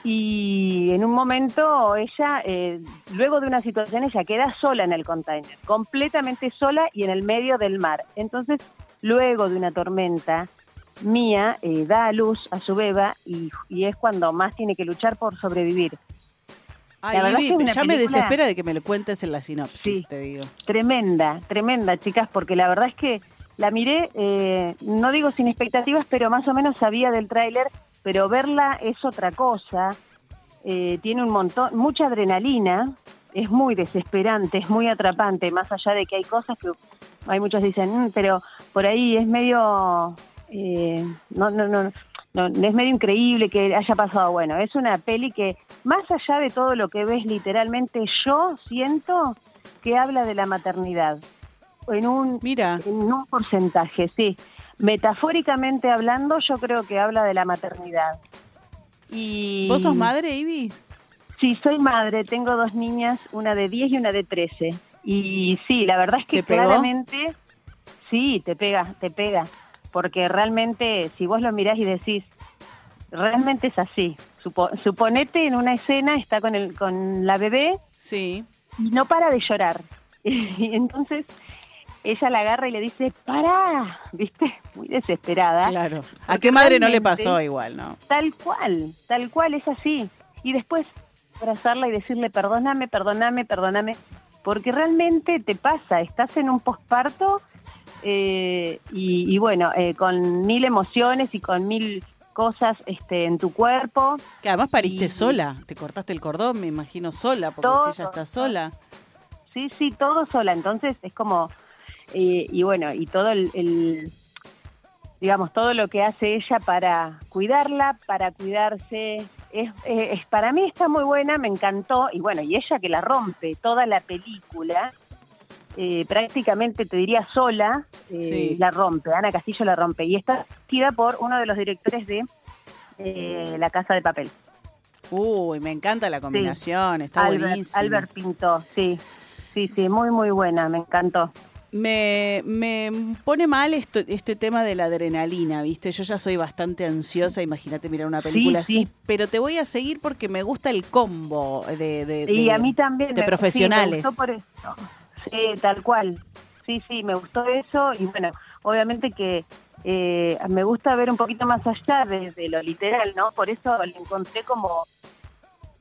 Y en un momento ella, eh, luego de una situación, ella queda sola en el container, completamente sola y en el medio del mar. Entonces, luego de una tormenta, Mía eh, da a luz a su beba y, y es cuando más tiene que luchar por sobrevivir. Ay, La Ivy, que es una ya me desespera de que me lo cuentes en la sinopsis, Sí. te digo. Tremenda, tremenda, chicas, porque la verdad es que la miré, eh, no digo sin expectativas, pero más o menos sabía del tráiler, pero verla es otra cosa. Eh, tiene un montón, mucha adrenalina, es muy desesperante, es muy atrapante, más allá de que hay cosas que hay muchos dicen, "Mm, pero por ahí es medio, eh, no, no, no, no, es medio increíble que haya pasado. Bueno, es una peli que más allá de todo lo que ves literalmente, yo siento que habla de la maternidad. En un, Mira, en un porcentaje, sí. Metafóricamente hablando, yo creo que habla de la maternidad. Y ¿vos sos madre, Ivy? Sí, soy madre, tengo dos niñas, una de 10 y una de 13. Y sí, la verdad es que claramente, sí, te pega, te pega. Porque realmente, si vos lo mirás y decís, realmente es así. Supo- suponete en una escena, está con, el, con la bebé Sí. y no para de llorar. Y entonces ella la agarra y le dice, para, ¿viste? Muy desesperada. Claro. ¿A qué madre no le pasó igual, no? Tal cual, tal cual, es así. Y después abrazarla y decirle, perdóname, perdóname, perdóname, porque realmente te pasa, estás en un posparto eh, y, y bueno, eh, con mil emociones y con mil cosas este, en tu cuerpo. Que además pariste Y- sola, te cortaste el cordón, me imagino sola, porque Todo, si ella está sola. Sí, sí, todo sola. Entonces es como, eh, y bueno, y todo el, el- digamos, todo lo que hace ella para cuidarla, para cuidarse, es, eh, es- para mí está muy buena, me encantó, y bueno, y ella que la rompe toda la película, eh, prácticamente te diría sola, eh, Sí. la rompe, Ana Castillo la rompe, y está dirigida por uno de los directores de eh, La Casa de Papel. Uy, me encanta la combinación, está Albert, buenísimo. Albert Pinto, sí, sí, sí, muy, muy buena, me encantó. Me, me pone mal esto, este tema de la adrenalina, ¿viste? Yo ya soy bastante ansiosa, imagínate mirar una película Sí, así, sí. pero te voy a seguir porque me gusta el combo de, de, Y de- a mí también. de me- profesionales. Sí, por eso. Sí, tal cual. Sí, sí, me gustó eso y bueno, obviamente que eh, me gusta ver un poquito más allá de, de lo literal, ¿no? Por eso lo encontré como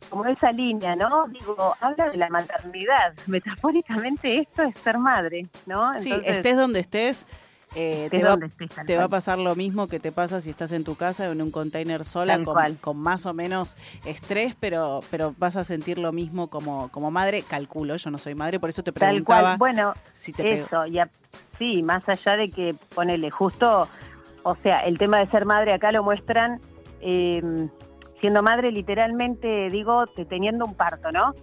como esa línea, ¿no? Digo, habla de la maternidad. Metafóricamente esto es ser madre, ¿no? Sí, estés donde estés, eh, te, va, estés, te va a pasar lo mismo que te pasa si estás en tu casa o en un container sola con, más o menos estrés, pero, pero vas a sentir lo mismo como, como madre, calculo, yo no soy madre, por eso te Tal preguntaba cual. Bueno, si te. Eso, y a- sí, más allá de que ponele justo, o sea, el tema de ser madre acá lo muestran eh, siendo madre literalmente, digo, te- teniendo un parto, ¿no?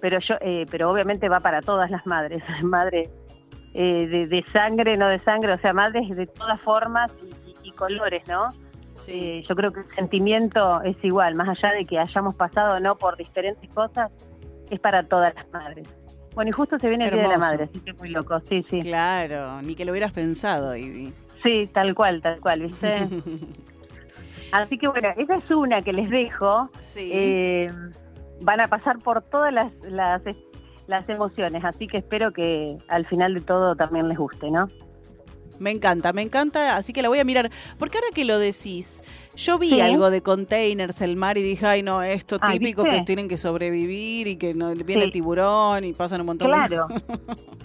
Pero yo, eh, pero obviamente va para todas las madres, madre eh, de, de sangre, no de sangre, o sea, madres de todas formas y, colores, ¿no? Sí. Eh, yo creo que el sentimiento es igual, más allá de que hayamos pasado o no por diferentes cosas, es para todas las madres. Bueno, y justo se viene el Día de la Hermoso. Madre, así que muy loco, sí, sí. Claro, ni que lo hubieras pensado, Ivy. Sí, tal cual, tal cual, ¿viste? Así que bueno, esa es una que les dejo. Sí. Eh, van a pasar por todas las, las, las emociones, así que espero que al final de todo también les guste, ¿no? Me encanta, me encanta, así que la voy a mirar. Porque ahora que lo decís, yo vi Sí. algo de containers, el mar, y dije, ay no, esto Ah, típico ¿viste? que tienen que sobrevivir y que no viene Sí. el tiburón y pasan un montón de Claro.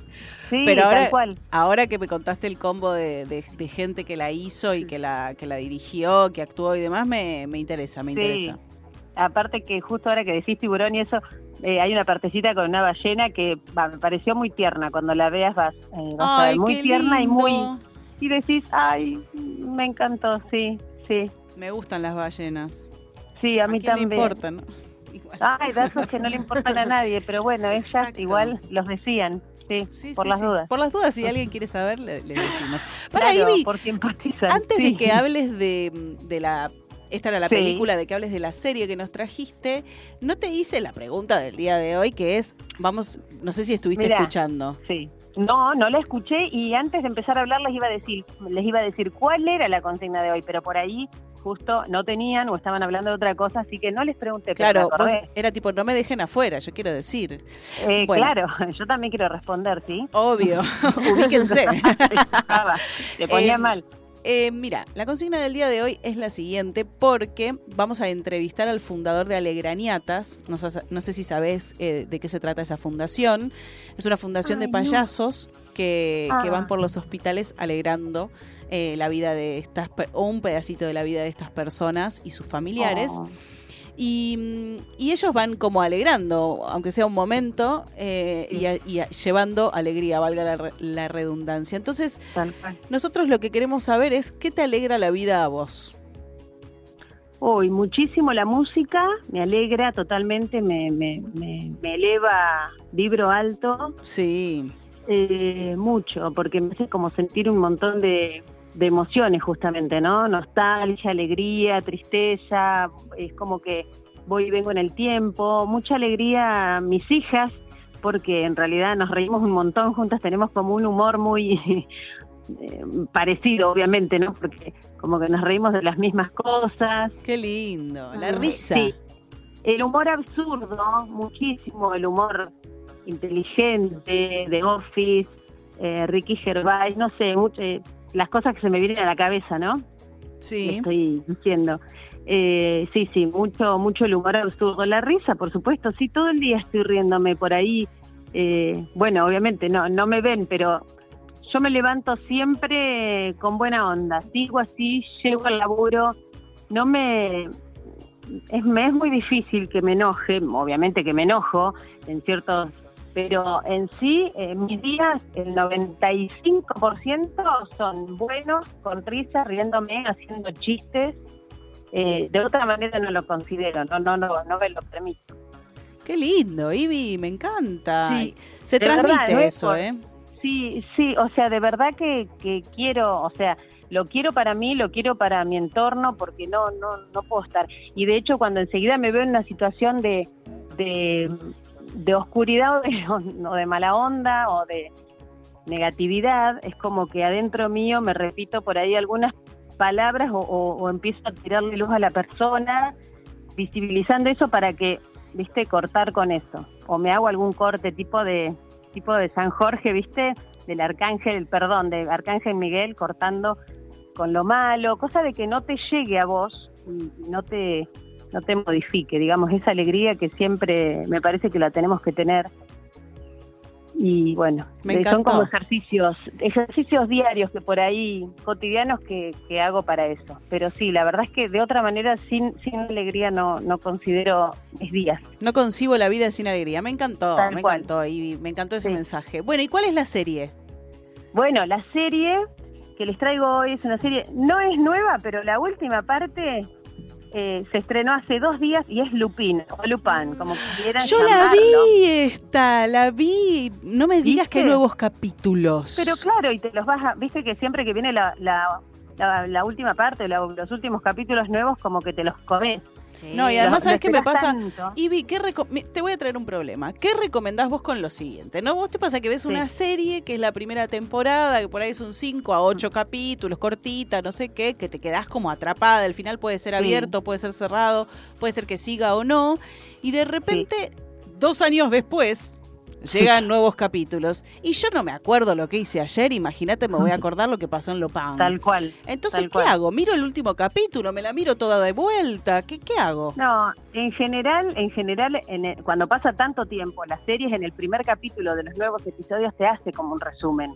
Sí, Pero ahora, tal cual. ahora que me contaste el combo de, de- de gente que la hizo y que la, que la dirigió, que actuó y demás, me, me interesa, me Sí. interesa. Aparte que justo ahora que decís tiburón y eso, eh, hay una partecita con una ballena que me pareció muy tierna. Cuando la veas vas, eh, vas a ver muy tierna y muy... Y decís, ay, me encantó, sí, sí. Me gustan las ballenas. Sí, a mí quién también. le importan? no? Igual. Ay, de esos que no le importan a nadie, pero bueno, ellas Exacto. igual los decían, sí, Sí, por sí, las sí. dudas. Por las dudas, si alguien quiere saber, le, le decimos. Para Claro, porque empatizan. antes de que hables de, de la esta era la Sí. película, de que hables de la serie que nos trajiste, no te hice la pregunta del día de hoy, que es, vamos, no sé si estuviste Mirá. escuchando. Sí. No, no la escuché y antes de empezar a hablar les iba a decir, les iba a decir cuál era la consigna de hoy, pero por ahí justo no tenían o estaban hablando de otra cosa, así que no les pregunté. Claro, vos era tipo, no me dejen afuera, yo quiero decir. Eh, bueno. Claro, yo también quiero responder, ¿sí? Obvio, ubíquense. Te ponía Eh, mal. Eh, mira, la consigna del día de hoy es la siguiente porque vamos a entrevistar al fundador de Alegraniatas. No, sé si sabes eh, de qué se trata esa fundación. Es una fundación de Ay, payasos que, que Ah. van por los hospitales alegrando eh, la vida de estas o un pedacito de la vida de estas personas y sus familiares. Oh, Y, mm, y ellos van como alegrando, aunque sea un momento, eh, y, a- y a- llevando alegría, valga la, la redundancia. Entonces, nosotros lo que queremos saber es qué te alegra la vida a vos. Uy, muchísimo la música, me alegra totalmente, me, me, me, me eleva, vibro alto, Sí, eh, mucho, porque me hace como sentir un montón de, de emociones justamente, ¿no? Nostalgia, alegría, tristeza, es como que voy y vengo en el tiempo, mucha alegría mis hijas, porque en realidad nos reímos un montón juntas, tenemos como un humor muy eh, parecido, obviamente, ¿no? Porque como que nos reímos de las mismas cosas. qué lindo. La Ah, risa. sí. El humor absurdo, muchísimo, el humor inteligente, de Office, eh, Ricky Gervais, no sé, mucho, eh, las cosas que se me vienen a la cabeza, ¿no? Sí. Estoy diciendo. Eh, sí, sí, mucho, mucho el humor absurdo. La risa, por supuesto, sí, todo el día estoy riéndome por ahí. Eh, bueno, obviamente no, no me ven, pero yo me levanto siempre con buena onda. Sigo así, llego al laburo, no me... Es, me es muy difícil que me enoje, obviamente que me enojo en ciertos... Pero en sí, eh, mis días, el 95% son buenos, con risa, riéndome, haciendo chistes. Eh, de otra manera no lo considero, no, no, no, no me lo permito. Qué lindo, Ivy, me encanta. Sí, Se transmite verdad, eso, ¿eh? Sí, sí, o sea, de verdad que, que quiero, o sea, lo quiero para mí, lo quiero para mi entorno, porque no, no, no puedo estar. Y de hecho, cuando enseguida me veo en una situación de, de, de oscuridad o de, o de mala onda o de negatividad, es como que adentro mío me repito por ahí algunas palabras o, o- empiezo a tirarle luz a la persona, visibilizando eso para que, viste, cortar con eso. O me hago algún corte tipo de tipo de San Jorge, viste, del arcángel, perdón, de arcángel Miguel cortando con lo malo, cosa de que no te llegue a vos y no te no te modifique, digamos, esa alegría que siempre me parece que la tenemos que tener. Y bueno, Me eh, son como ejercicios, ejercicios diarios que por ahí, cotidianos que, que hago para eso. Pero sí, la verdad es que de otra manera, sin, sin alegría no, no considero mis días. No concibo la vida sin alegría. Me encantó, Tal me cual. encantó, Ivy. Me encantó ese Sí. mensaje. Bueno, ¿y cuál es la serie? Bueno, la serie que les traigo hoy es una serie, no es nueva, pero la última parte eh, se estrenó hace dos días y es Lupin, o Lupin, como quieran Yo la vi esta, la vi. No me digas que hay ¿Viste? nuevos capítulos. Pero claro, y te los vas a, viste que siempre que viene la, la, la, la última parte, la- los últimos capítulos nuevos, como que te los comes. No, y además, ¿sabes qué me pasa? tanto. Ivy, ¿qué te voy a traer un problema. ¿Qué recomendás vos con lo siguiente? ¿No? Vos te pasa que ves Sí. una serie que es la primera temporada, que por ahí son 5 a Mm. 8 capítulos, cortita, no sé qué, que te quedás como atrapada. El final puede ser Sí. abierto, puede ser cerrado, puede ser que siga o no. Y de repente, dos años después, llegan nuevos capítulos. Y yo no me acuerdo lo que hice ayer, imagínate, me voy a acordar lo que pasó en Lopam. Tal cual. Entonces, tal ¿qué cual. hago? ¿Miro el último capítulo? ¿Me la miro toda de vuelta? ¿Qué, qué hago? No, en general, en general, en el- cuando pasa tanto tiempo, las series en el primer capítulo de los nuevos episodios te hace como un resumen.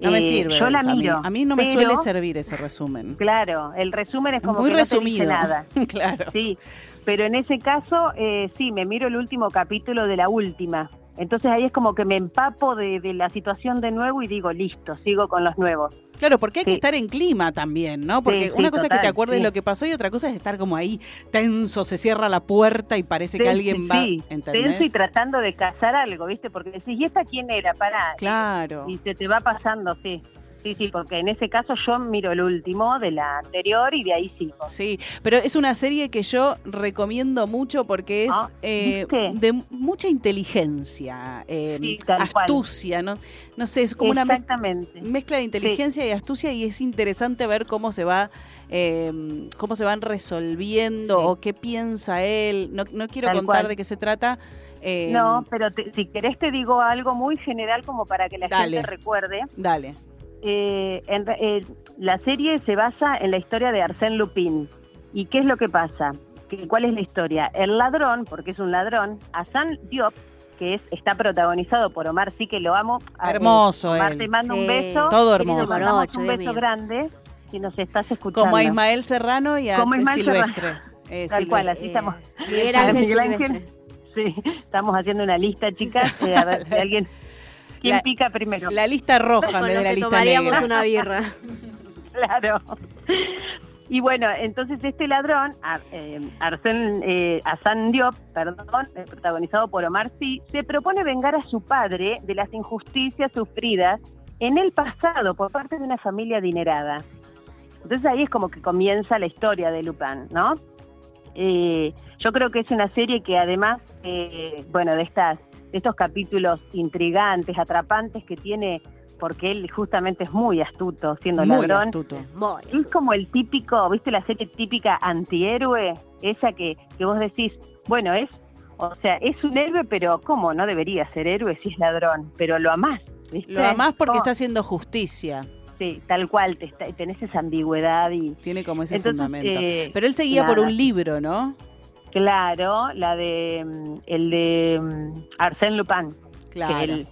No me Eh, sirve. Yo la eso, a, mí, miro. a mí no me pero, suele servir ese resumen. Claro, el resumen es como Muy que no te dice resumido. nada. claro. Sí, pero en ese caso, eh, sí, me miro el último capítulo de la última. Entonces ahí es como que me empapo de, de la situación de nuevo y digo, listo, sigo con los nuevos. Claro, porque hay que estar en clima también, ¿no? Porque Sí, sí, una cosa es que te acuerdes lo que pasó y otra cosa es estar como ahí tenso, se cierra la puerta y parece que alguien va, sí, ¿entendés? tenso y tratando de cazar algo, ¿viste? Porque decís, ¿y esta quién era? Pará. Claro. Y se te va pasando, sí. Sí, sí, porque en ese caso yo miro el último de la anterior y de ahí sigo. Sí, pero es una serie que yo recomiendo mucho porque es Ah, eh, de mucha inteligencia, eh, Sí, tal cual. astucia, ¿no? No sé, es como una mezcla de inteligencia y astucia y es interesante ver cómo se va, eh, cómo se van resolviendo Sí. o qué piensa él. No, no quiero Tal contar cual. de qué se trata. eh, No, pero te- si querés te digo algo muy general como para que la Dale. gente recuerde. Dale. Eh, en re- eh, la serie se basa en la historia de Arsène Lupin. ¿Y qué es lo que pasa? ¿Qué- ¿Cuál es la historia? El ladrón, porque es un ladrón, Hassan Diop, que es está protagonizado por Omar, sí que lo amo. Ah, eh, Hermoso Omar, él. te mando un beso. Todo hermoso. Te mandamos un beso mío. grande si nos estás escuchando. Como a Ismael Serrano y a Como Ismael Silvestre. Eh, Tal cual, así estamos. Miguel Ángel Miguel Ángel. Silvestre. Sí, estamos haciendo una lista, chicas, eh, a ver si alguien... ¿Quién La- pica primero? La lista roja en vez de la lista tomaríamos negra. una birra. Claro. Y bueno, entonces este ladrón, Ar- eh, Arsène eh, Hassan Diop, perdón, eh, protagonizado por Omar Sy, se propone vengar a su padre de las injusticias sufridas en el pasado por parte de una familia adinerada. Entonces ahí es como que comienza la historia de Lupin, ¿no? Eh, yo creo que es una serie que además, eh, bueno, de estas, estos capítulos intrigantes, atrapantes que tiene, porque él justamente es muy astuto siendo Muy ladrón. astuto. Es como el típico, ¿viste la serie típica antihéroe? Esa que, que vos decís, bueno, es, o sea, es un héroe, pero ¿cómo? No debería ser héroe si es ladrón, pero lo amás, ¿viste? Lo amás porque Oh, está haciendo justicia. Sí, tal cual, te está- tenés esa ambigüedad y... Tiene como ese Entonces, fundamento. eh, Pero él seguía por un libro, ¿no? Claro, la de, mm, el de mm, Arsène Lupin, Claro. que, el,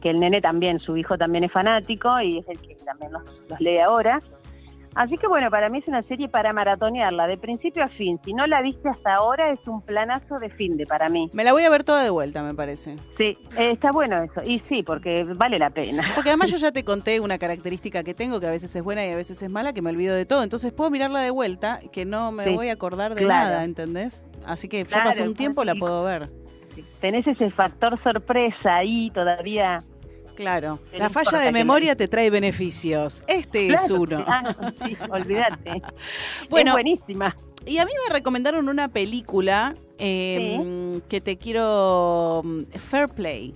que el nene también, su hijo también es fanático y es el que también los, los lee ahora. Así que bueno, para mí es una serie para maratonearla de principio a fin. Si no la viste hasta ahora, es un planazo de fin de para mí. Me la voy a ver toda de vuelta, me parece. Sí, eh, está bueno eso. Y sí, porque vale la pena. Porque además yo ya te conté una característica que tengo, que a veces es buena y a veces es mala, que me olvido de todo. Entonces puedo mirarla de vuelta, que no me Sí, voy a acordar de claro. nada, ¿entendés? Así que ya Claro, pasó un tiempo, la puedo ver. Tenés ese factor sorpresa ahí todavía. Claro. La falla de memoria te trae beneficios. Este es uno. ah, sí, olvídate. Bueno. es buenísima. Y a mí me recomendaron una película eh, que te quiero... mm, Fair Play.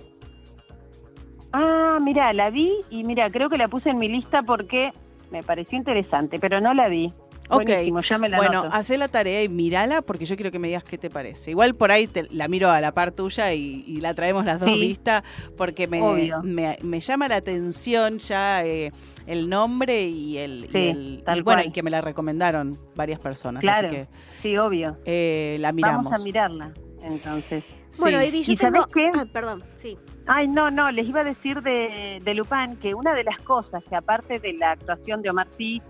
Ah, mira, la vi y mira, creo que la puse en mi lista porque me pareció interesante, pero no la vi. Ok, Buenísimo, ya me la bueno, hacé la tarea y mírala porque yo quiero que me digas qué te parece. Igual por ahí te- la miro a la par tuya y, y la traemos las dos Sí. vistas porque me, me, me llama la atención ya eh, el nombre y el... y Sí, el- tal y bueno, cual. y que me la recomendaron varias personas. Claro, Así que sí, obvio. eh, la miramos. Vamos a mirarla, entonces. Sí. Bueno, Ivy, yo ¿Y tengo... sabés qué? Ah, perdón, sí. Ay, no, no, les iba a decir de, de Lupin que una de las cosas que aparte de la actuación de Omar Sy,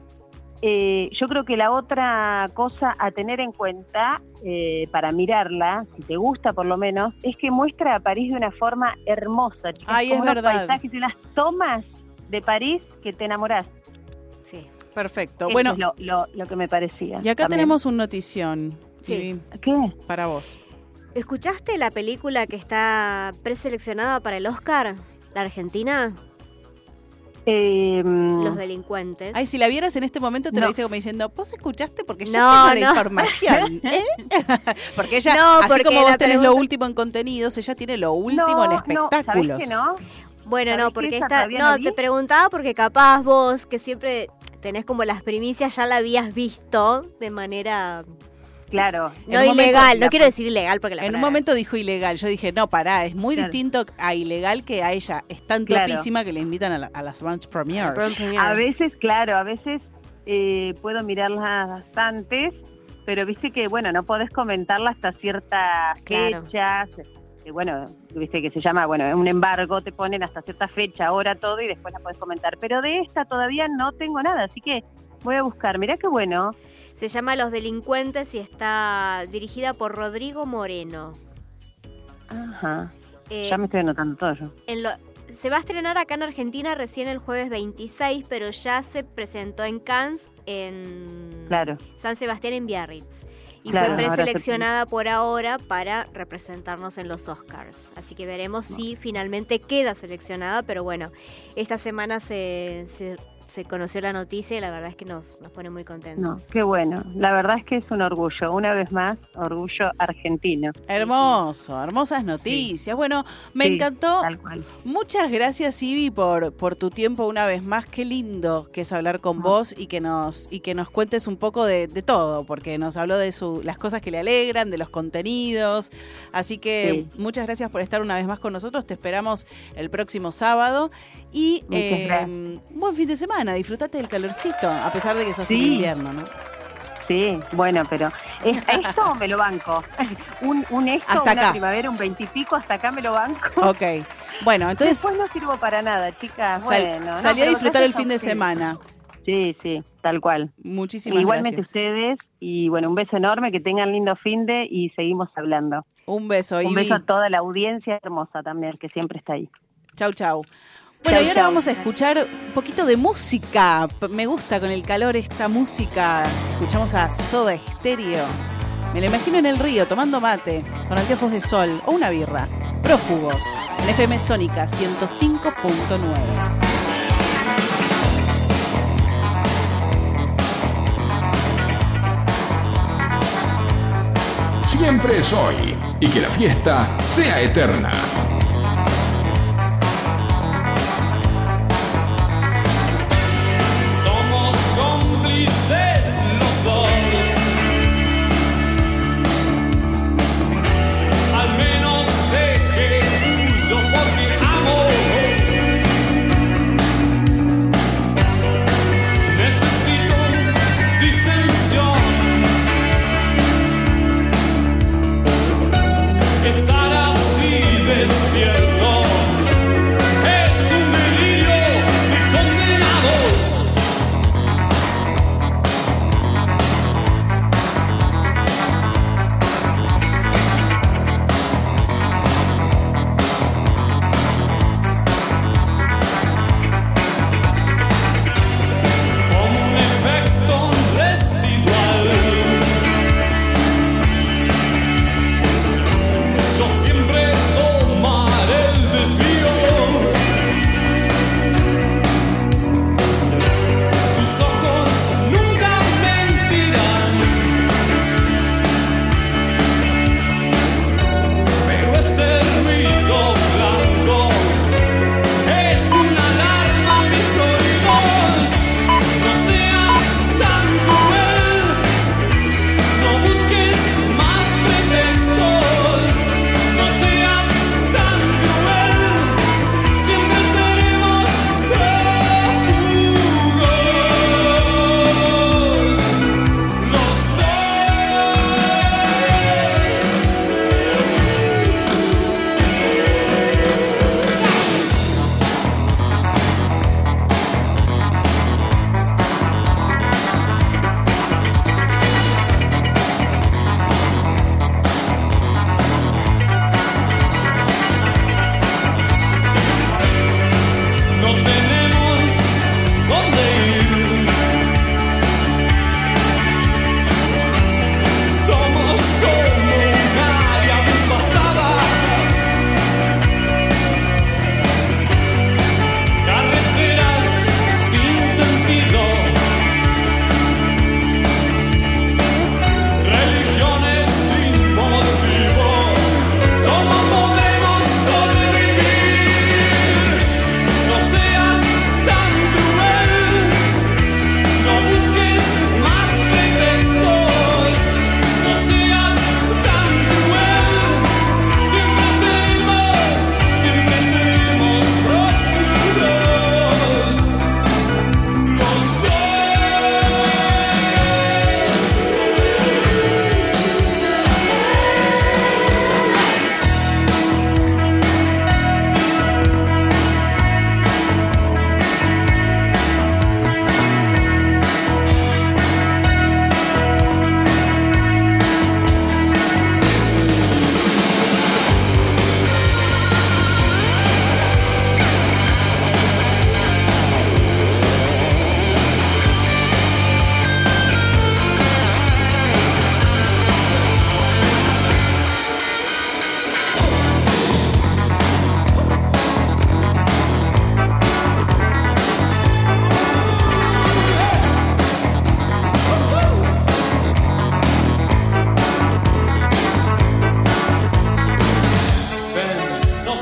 eh, yo creo que la otra cosa a tener en cuenta eh, para mirarla, si te gusta por lo menos, es que muestra a París de una forma hermosa. chicas, Ay, es unos verdad. paisajes y unas tomas de París que te enamorás. Sí. Perfecto. Eso Bueno, es lo, lo- lo que me parecía. y acá también. tenemos un notición. Sí. ¿Qué? para vos. ¿Escuchaste la película que está preseleccionada para el Oscar? ¿La Argentina? Eh, Los delincuentes. Ay, si la vieras en este momento te lo dice como diciendo, vos escuchaste porque yo No, tengo la no. información, ¿eh? porque ella, No, así porque como vos tenés lo último en contenidos, ella tiene lo último no, en no, espectáculos. ¿sabés que no? Bueno, ¿Sabés no, porque esta... No, no te preguntaba porque capaz vos, que siempre tenés como las primicias, ya la habías visto de manera Claro. No momento ilegal. no quiero decir ilegal porque la En un momento dijo ilegal. Yo dije, no, pará, es muy Claro. distinto a ilegal que a ella. Es tan Claro. topísima que le invitan a, la- a las Bunch Premiere. A veces, claro, a veces eh, puedo mirarlas bastantes, pero viste que, bueno, no podés comentarla hasta ciertas Claro. fechas. eh, bueno, viste que se llama, bueno, un embargo, te ponen hasta cierta fecha, hora, todo, y después la podés comentar. Pero de esta todavía no tengo nada, así que voy a buscar. Mirá qué bueno. Se llama Los Delincuentes y está dirigida por Rodrigo Moreno. Ajá. Eh, Ya me estoy anotando todo yo. en lo- se va a estrenar acá en Argentina recién el jueves 26, pero ya se presentó en Cannes, en Claro. San Sebastián, en Biarritz. Y Claro, fue ahora preseleccionada por ahora para representarnos en los Oscars. Así que veremos si finalmente queda seleccionada, pero bueno, esta semana se, se se conoció la noticia y la verdad es que nos, nos pone muy No, contentos. qué bueno. La verdad es que es un orgullo. Una vez más, orgullo argentino. Hermoso, hermosas noticias. Bueno, me Sí, encantó. Tal cual. Muchas gracias, Ivy, por, por tu tiempo una vez más. Qué lindo que es hablar con Ah. vos y que nos y que nos cuentes un poco de, de todo, porque nos habló de su, las cosas que le alegran, de los contenidos. Así que Sí. muchas gracias por estar una vez más con nosotros. Te esperamos el próximo sábado y eh, buen fin de semana. Disfrutate del calorcito, a pesar de que sos Sí. invierno, ¿no? Sí, bueno, pero ¿es esto me lo banco? un, un esto, Hasta una acá. primavera, un veintipico, hasta acá me lo banco. Ok. Bueno, entonces Después no sirvo para nada, chicas. sal- bueno, no, salí a disfrutar el fin de semana. Sí, sí, tal cual. Muchísimas Igualmente gracias. ustedes y bueno, un beso enorme, que tengan lindo fin de y seguimos hablando. Un beso, Un beso a toda la audiencia hermosa también, que siempre está ahí. Chau, chau. Bueno, Chau, y ahora chau. vamos a escuchar un poquito de música. Me gusta con el calor esta música. Escuchamos a Soda Stereo. Me lo imagino en el río tomando mate, con anteojos de sol o una birra. Prófugos, en FM Sónica 105.9. Siempre es hoy y que la fiesta sea eterna.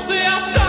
você é está.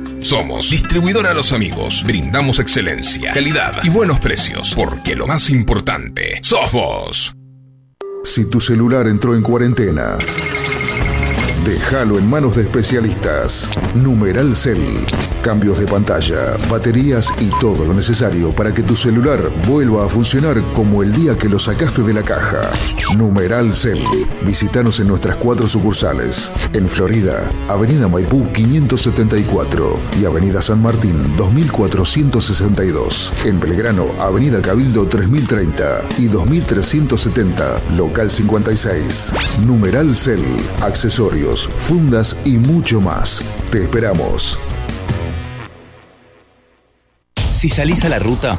Somos Distribuidora Los Amigos. Brindamos excelencia, calidad y buenos precios, porque lo más importante sos vos. Si tu celular entró en cuarentena, déjalo en manos de especialistas. Numeral Cell. Cambios de pantalla, baterías y todo lo necesario para que tu celular vuelva a funcionar como el día que lo sacaste de la caja. Numeral Cell. Visítanos en nuestras cuatro sucursales. En Florida, Avenida Maipú 574 y Avenida San Martín 2462. En Belgrano, Avenida Cabildo 3030 y 2370, local 56. Numeral Cell. Accesorios, fundas y mucho más. Te esperamos. Si salís a la ruta,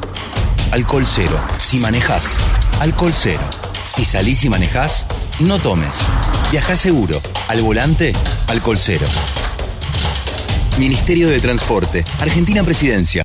alcohol cero. Si manejás, alcohol cero. Si salís y manejás, no tomes. Viajá seguro. Al volante, alcohol cero. Ministerio de Transporte, Argentina Presidencia.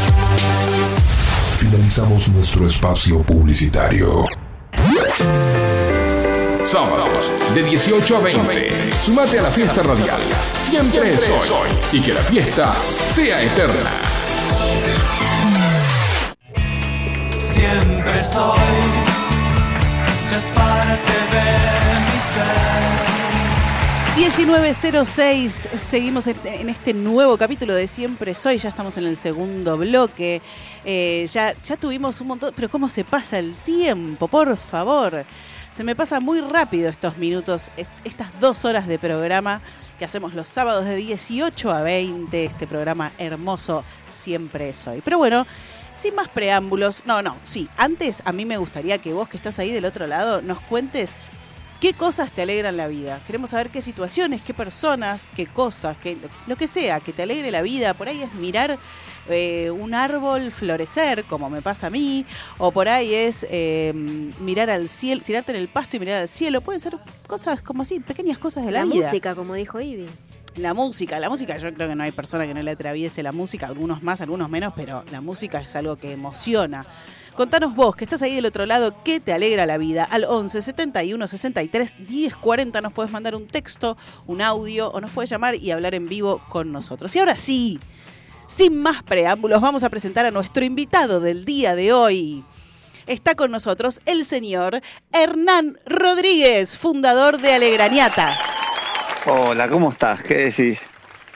Finalizamos nuestro espacio publicitario. Sábados, de 18 a 20. Sumate a la fiesta radial. Siempre es hoy. Y que la fiesta sea eterna. Siempre soy, just para que ver mi ser. 1906, seguimos en este nuevo capítulo de Siempre Soy, ya estamos en el segundo bloque, Eh, ya, ya tuvimos un montón, pero ¿cómo se pasa el tiempo? Por favor, se me pasa muy rápido estos minutos, est- estas dos horas de programa que hacemos los sábados de 18 a 20, este programa hermoso Siempre Soy. Pero bueno, sin más preámbulos, no, no, sí, antes a mí me gustaría que vos que estás ahí del otro lado nos cuentes ¿Qué cosas te alegran la vida? Queremos saber qué situaciones, qué personas, qué cosas, qué, lo que sea, que te alegre la vida. Por ahí es mirar eh, un árbol florecer, como me pasa a mí, o por ahí es eh, mirar al cielo, tirarte en el pasto y mirar al cielo. Pueden ser cosas como así, pequeñas cosas de la, La vida. música, como dijo Ivy. La música, la música, yo creo que no hay persona que no le atraviese la música, algunos más, algunos menos, pero la música es algo que emociona. Contanos vos, que estás ahí del otro lado, ¿qué te alegra la vida? Al 11 71 63 10 40 nos puedes mandar un texto, un audio o nos puedes llamar y hablar en vivo con nosotros. Y ahora sí, sin más preámbulos, vamos a presentar a nuestro invitado del día de hoy. Está con nosotros el señor Hernán Rodríguez, fundador de Alegrañatas. Hola, ¿cómo estás? ¿Qué decís?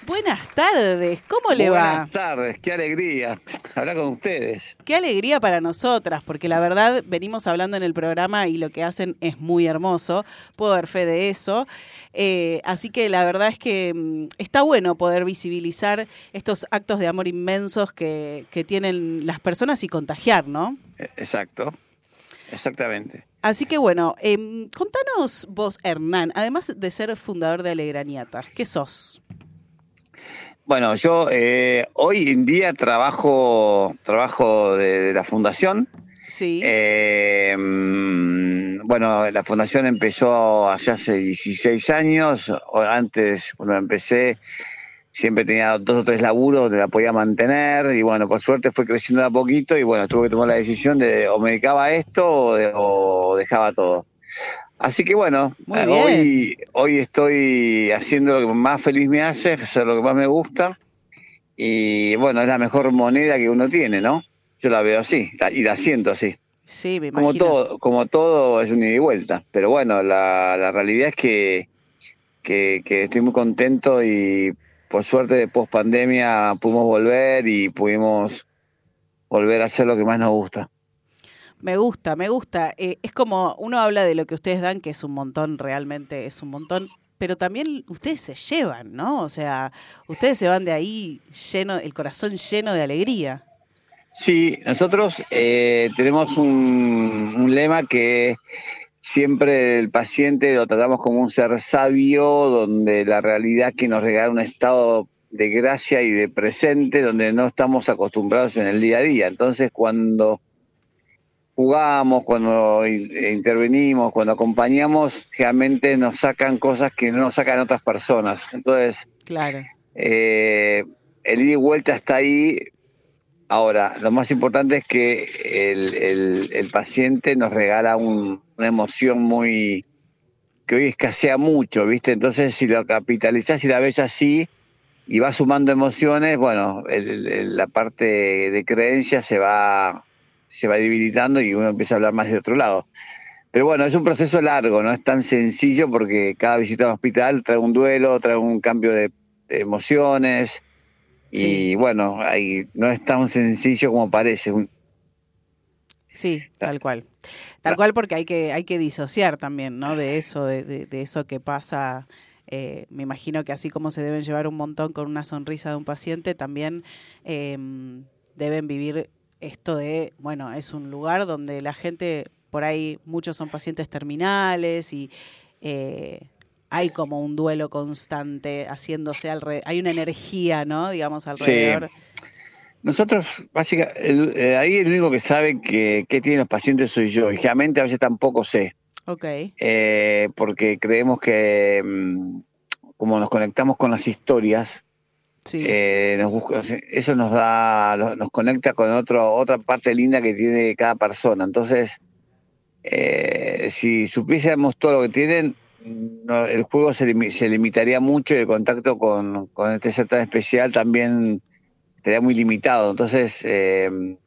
Buenas tardes, ¿cómo le va? Buenas tardes, qué alegría hablar con ustedes. Qué alegría para nosotras, porque la verdad venimos hablando en el programa y lo que hacen es muy hermoso. Puedo dar fe de eso. Eh, así que la verdad es que mm, está bueno poder visibilizar estos actos de amor inmensos que, que tienen las personas y contagiar, ¿no? Eh, Exacto, exactamente. Así que bueno, em, contanos vos, Hernán, además de ser fundador de Alegraniatas, ¿qué sos? Bueno, yo eh, hoy en día trabajo, trabajo de, de la fundación. Sí. Eh, mm, bueno, la fundación empezó hace hace 16 años. Antes, cuando empecé, siempre tenía dos o tres laburos donde la podía mantener. Y bueno, por suerte fue creciendo a poquito. Y bueno, tuve que tomar la decisión de o me dedicaba a esto o, de- o dejaba todo. Así que bueno, eh, hoy, hoy estoy haciendo lo que más feliz me hace, hacer lo que más me gusta. Y bueno, es la mejor moneda que uno tiene, ¿no? Yo la veo así y la siento así. Sí, me Como imagino. todo, como todo es un ida y vuelta. Pero bueno, la, la realidad es que, que, que estoy muy contento y por suerte de post pandemia pudimos volver y pudimos volver a hacer lo que más nos gusta. Me gusta, me gusta. Eh, es como uno habla de lo que ustedes dan, que es un montón, realmente es un montón, pero también ustedes se llevan, ¿no? O sea, ustedes se van de ahí lleno, el corazón lleno de alegría. Sí, nosotros eh, tenemos un, un lema que siempre el paciente lo tratamos como un ser sabio, donde la realidad que nos regala un estado de gracia y de presente, donde no estamos acostumbrados en el día a día. Entonces, cuando jugamos, cuando in- intervenimos, cuando acompañamos, realmente nos sacan cosas que no nos sacan otras personas. Entonces, Claro. eh, el ida y vuelta está ahí. Ahora, lo más importante es que el, el- el paciente nos regala un- una emoción muy que hoy escasea mucho, ¿viste? Entonces, si lo capitalizás y la ves así y vas sumando emociones, bueno, el- el- la parte de creencia se va se va debilitando y uno empieza a hablar más de otro lado. Pero bueno, es un proceso largo, no es tan sencillo porque cada visita al hospital trae un duelo, trae un cambio de, de emociones y bueno, ahí no es tan sencillo como parece. Sí, tal cual. Tal cual porque hay que, hay que disociar también, ¿no? De eso, de, de- de eso que pasa. Eh, me imagino que así como se deben llevar un montón con una sonrisa de un paciente, también eh, deben vivir esto de, bueno, es un lugar donde la gente, por ahí muchos son pacientes terminales y eh, hay como un duelo constante haciéndose alrededor, hay una energía, ¿no? Digamos, alrededor. Nosotros, básicamente, ahí el único que sabe que, qué tienen los pacientes soy yo y realmente a veces tampoco sé. Ok. eh, porque creemos que mm, como nos conectamos con las historias, eh, nos busca- eso nos da, nos conecta con otro, otra parte linda que tiene cada persona. Entonces, eh, si supiésemos todo lo que tienen, no- el juego se, se limitaría mucho y el contacto con, con este ser tan especial también estaría muy limitado. Entonces, eh,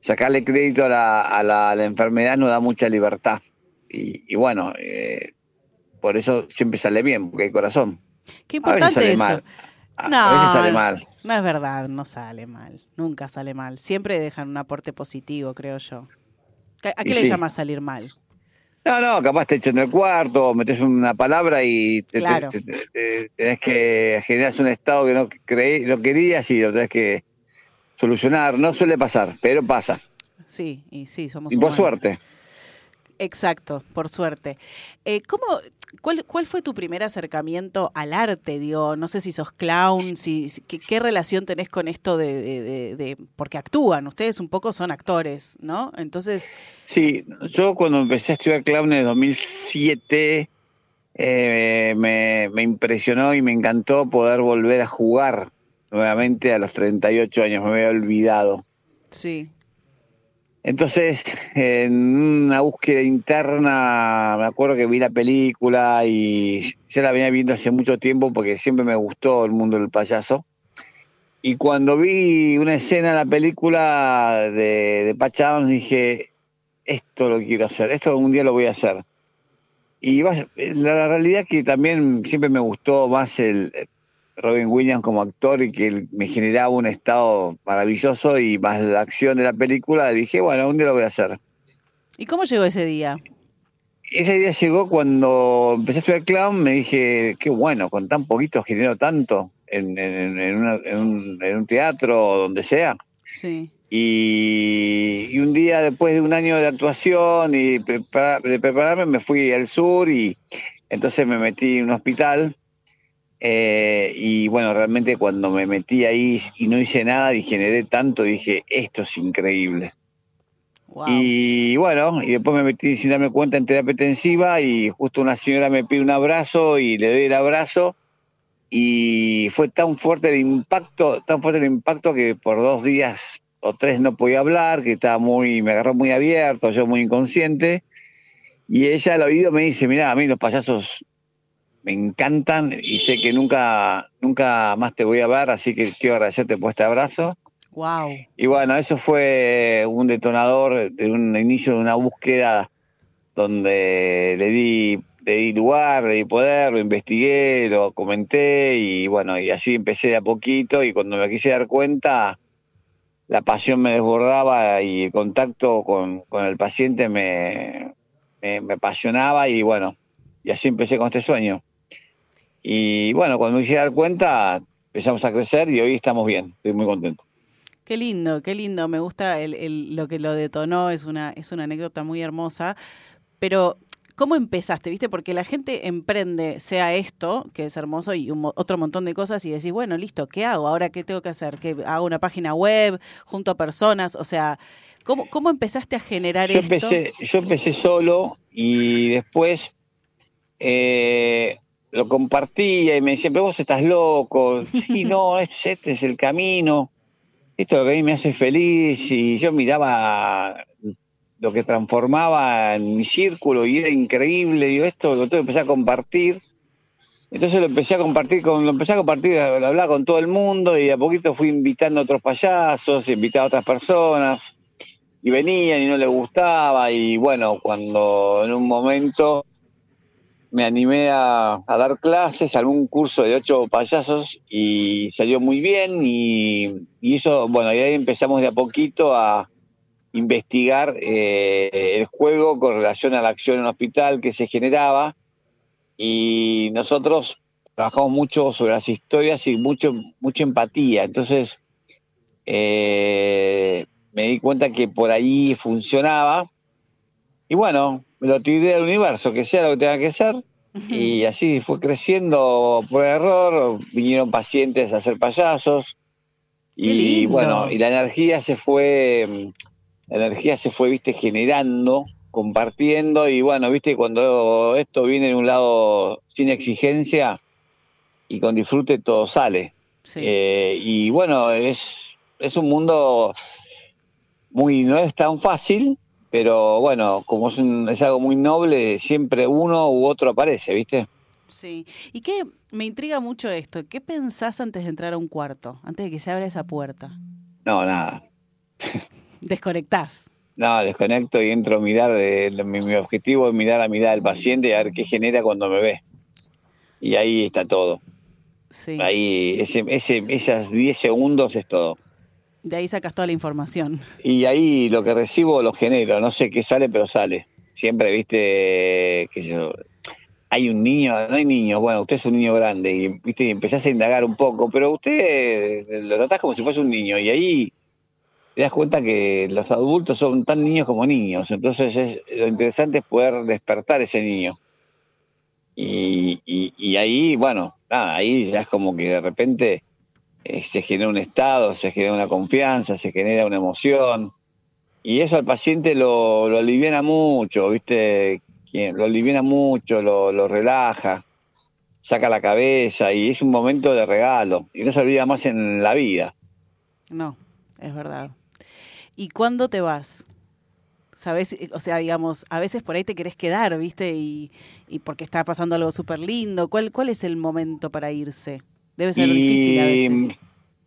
sacarle crédito a la, a la, a la enfermedad nos da mucha libertad. Y, y bueno, eh, por eso siempre sale bien, porque hay corazón. Qué importante eso. mal. No, a veces sale mal. no es verdad, no sale mal. Nunca sale mal. Siempre dejan un aporte positivo, creo yo. ¿A qué Y le sí. llama salir mal? No, no, capaz te echan el cuarto, metes una palabra y te, te- Claro. te- te- te- tenés que generar un estado que no creí, no querías y lo tenés que solucionar. No suele pasar, pero pasa. Sí, y sí, somos Y por humanos. suerte. Exacto, por suerte. Eh, ¿cómo, cuál, ¿Cuál fue tu primer acercamiento al arte? Digo, no sé si sos clown, si, si- ¿qué, qué relación tenés con esto de, de- de- de- Porque actúan, ustedes un poco son actores, ¿no? Entonces, Sí, yo cuando empecé a estudiar clown en el 2007 eh, me, me impresionó y me encantó poder volver a jugar nuevamente a los 38 años, me había olvidado. sí. Entonces, en una búsqueda interna, me acuerdo que vi la película y ya la venía viendo hace mucho tiempo porque siempre me gustó el mundo del payaso. Y cuando vi una escena en la película de, de dije, esto lo quiero hacer, esto algún día lo voy a hacer. Y la realidad es que también siempre me gustó más el, Robin Williams como actor y que me generaba un estado maravilloso y más la acción de la película, dije, bueno, un día lo voy a hacer. ¿Y cómo llegó ese día? Ese día llegó cuando empecé a estudiar clown, me dije, qué bueno, con tan poquito genero tanto en, en- en una- en un, teatro o donde sea. Sí. Y, y un día después de un año de actuación y prepara- de prepararme, me fui al sur y entonces me metí en un hospital. Eh, y bueno, realmente cuando me metí ahí y no hice nada y generé tanto, dije, esto es increíble. Y bueno, y después me metí sin darme cuenta en terapia intensiva y justo una señora me pide un abrazo y le doy el abrazo y fue tan fuerte el impacto, tan fuerte el impacto que por dos días o tres no podía hablar, que estaba muy, me agarró muy abierto, yo muy inconsciente y ella al oído me dice, mira, a mí los payasos me encantan y sé que nunca, nunca más te voy a ver, así que quiero agradecerte por este abrazo. Wow. Y bueno, eso fue un detonador de un inicio de una búsqueda donde le di, le di lugar, le di poder, lo investigué, lo comenté y bueno, y así empecé de a poquito y cuando me quise dar cuenta, la pasión me desbordaba y el contacto con, con el paciente me, me, me apasionaba y bueno, y así empecé con este sueño. Y bueno, cuando me quise dar cuenta, empezamos a crecer y hoy estamos bien, estoy muy contento. Qué lindo, qué lindo. Me gusta el, el- lo que lo detonó, es una, es una anécdota muy hermosa. Pero, ¿cómo empezaste? ¿Viste? Porque la gente emprende, sea esto, que es hermoso, y un otro montón de cosas, y decís, bueno, listo, ¿qué hago? ¿Ahora qué tengo que hacer? ¿Que hago una página web junto a personas? O sea, ¿cómo, cómo empezaste a generar yo esto? empecé, yo empecé solo y después eh, lo compartía y me decían, pero vos estás loco. Sí, no, este, es el camino. Esto es lo que a mí me hace feliz. Y yo miraba lo que transformaba en mi círculo y era increíble. Digo, esto lo tengo que empezar a compartir. Entonces lo empecé a compartir con, lo empecé a compartir, lo hablaba con todo el mundo y a poquito fui invitando a otros payasos, invitaba a otras personas y venían y no les gustaba y bueno, cuando en un momento me animé a, dar clases, algún curso de ocho payasos y salió muy bien y, y eso, bueno, y ahí empezamos de a poquito a investigar eh, el juego con relación a la acción en hospital que se generaba y nosotros trabajamos mucho sobre las historias y mucho mucha empatía, entonces eh, me di cuenta que por ahí funcionaba y bueno, me lo tiré al universo, que sea lo que tenga que ser. Y así fue creciendo por error, vinieron pacientes a hacer payasos. Y bueno, y la energía se fue, la energía se fue, viste, generando, compartiendo. Y bueno, viste, cuando esto viene de un lado sin exigencia y con disfrute todo sale. Eh, y bueno, es, es un mundo muy, no es tan fácil, pero bueno, como es, un- es algo muy noble, siempre uno u otro aparece, ¿viste? Sí. ¿Y qué? Me intriga mucho esto. ¿Qué pensás antes de entrar a un cuarto? Antes de que se abra esa puerta. No, nada. Desconectás. No, desconecto y entro a mirar, eh, mi, mi objetivo es mirar la mirada del paciente y a ver qué genera cuando me ve. Y ahí está todo. Sí. Ahí, ese, ese, esas 10 segundos es todo. De ahí sacas toda la información. Y ahí lo que recibo lo genero, no sé qué sale, pero sale. Siempre, viste, que yo, hay un niño, no hay niños, bueno, usted es un niño grande y viste, y empezás a indagar un poco, pero usted eh, lo tratás como si fuese un niño y ahí te das cuenta que los adultos son tan niños como niños, entonces es, lo interesante es poder despertar ese niño. Y, y, y ahí, bueno, ahí ya es como que de repente eh, se genera un estado, se genera una confianza, se genera una emoción. Y eso al paciente lo, lo aliviana mucho, ¿viste? Lo aliviana mucho, lo, lo relaja, saca la cabeza y es un momento de regalo. Y no se olvida más en la vida. No, es verdad. ¿Y cuándo te vas? ¿Sabes? O sea, digamos, a veces por ahí te querés quedar, ¿viste? Y, y porque está pasando algo súper lindo. ¿Cuál, ¿Cuál es el momento para irse? Debe ser difícil a veces.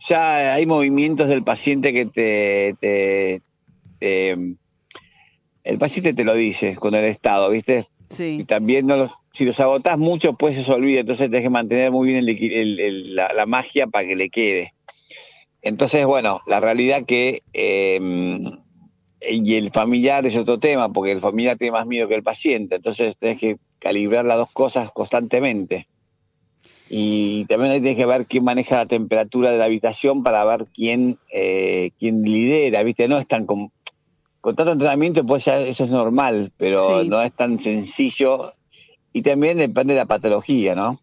ya hay movimientos del paciente que te, te- te- el paciente te lo dice con el estado, ¿viste? Sí. Y también no los, si los agotás mucho, pues se olvida. Entonces tenés que mantener muy bien el equi- el- el- la, la magia para que le quede. Entonces, bueno, la realidad que eh, y el familiar es otro tema, porque el familiar tiene más miedo que el paciente. Entonces tenés que calibrar las dos cosas constantemente. Y también ahí tenés que ver quién maneja la temperatura de la habitación para ver quién, eh, quién lidera, ¿viste? No es tan com- con tanto entrenamiento, pues ya eso es normal, pero Sí. no es tan sencillo. Y también depende de la patología, ¿no?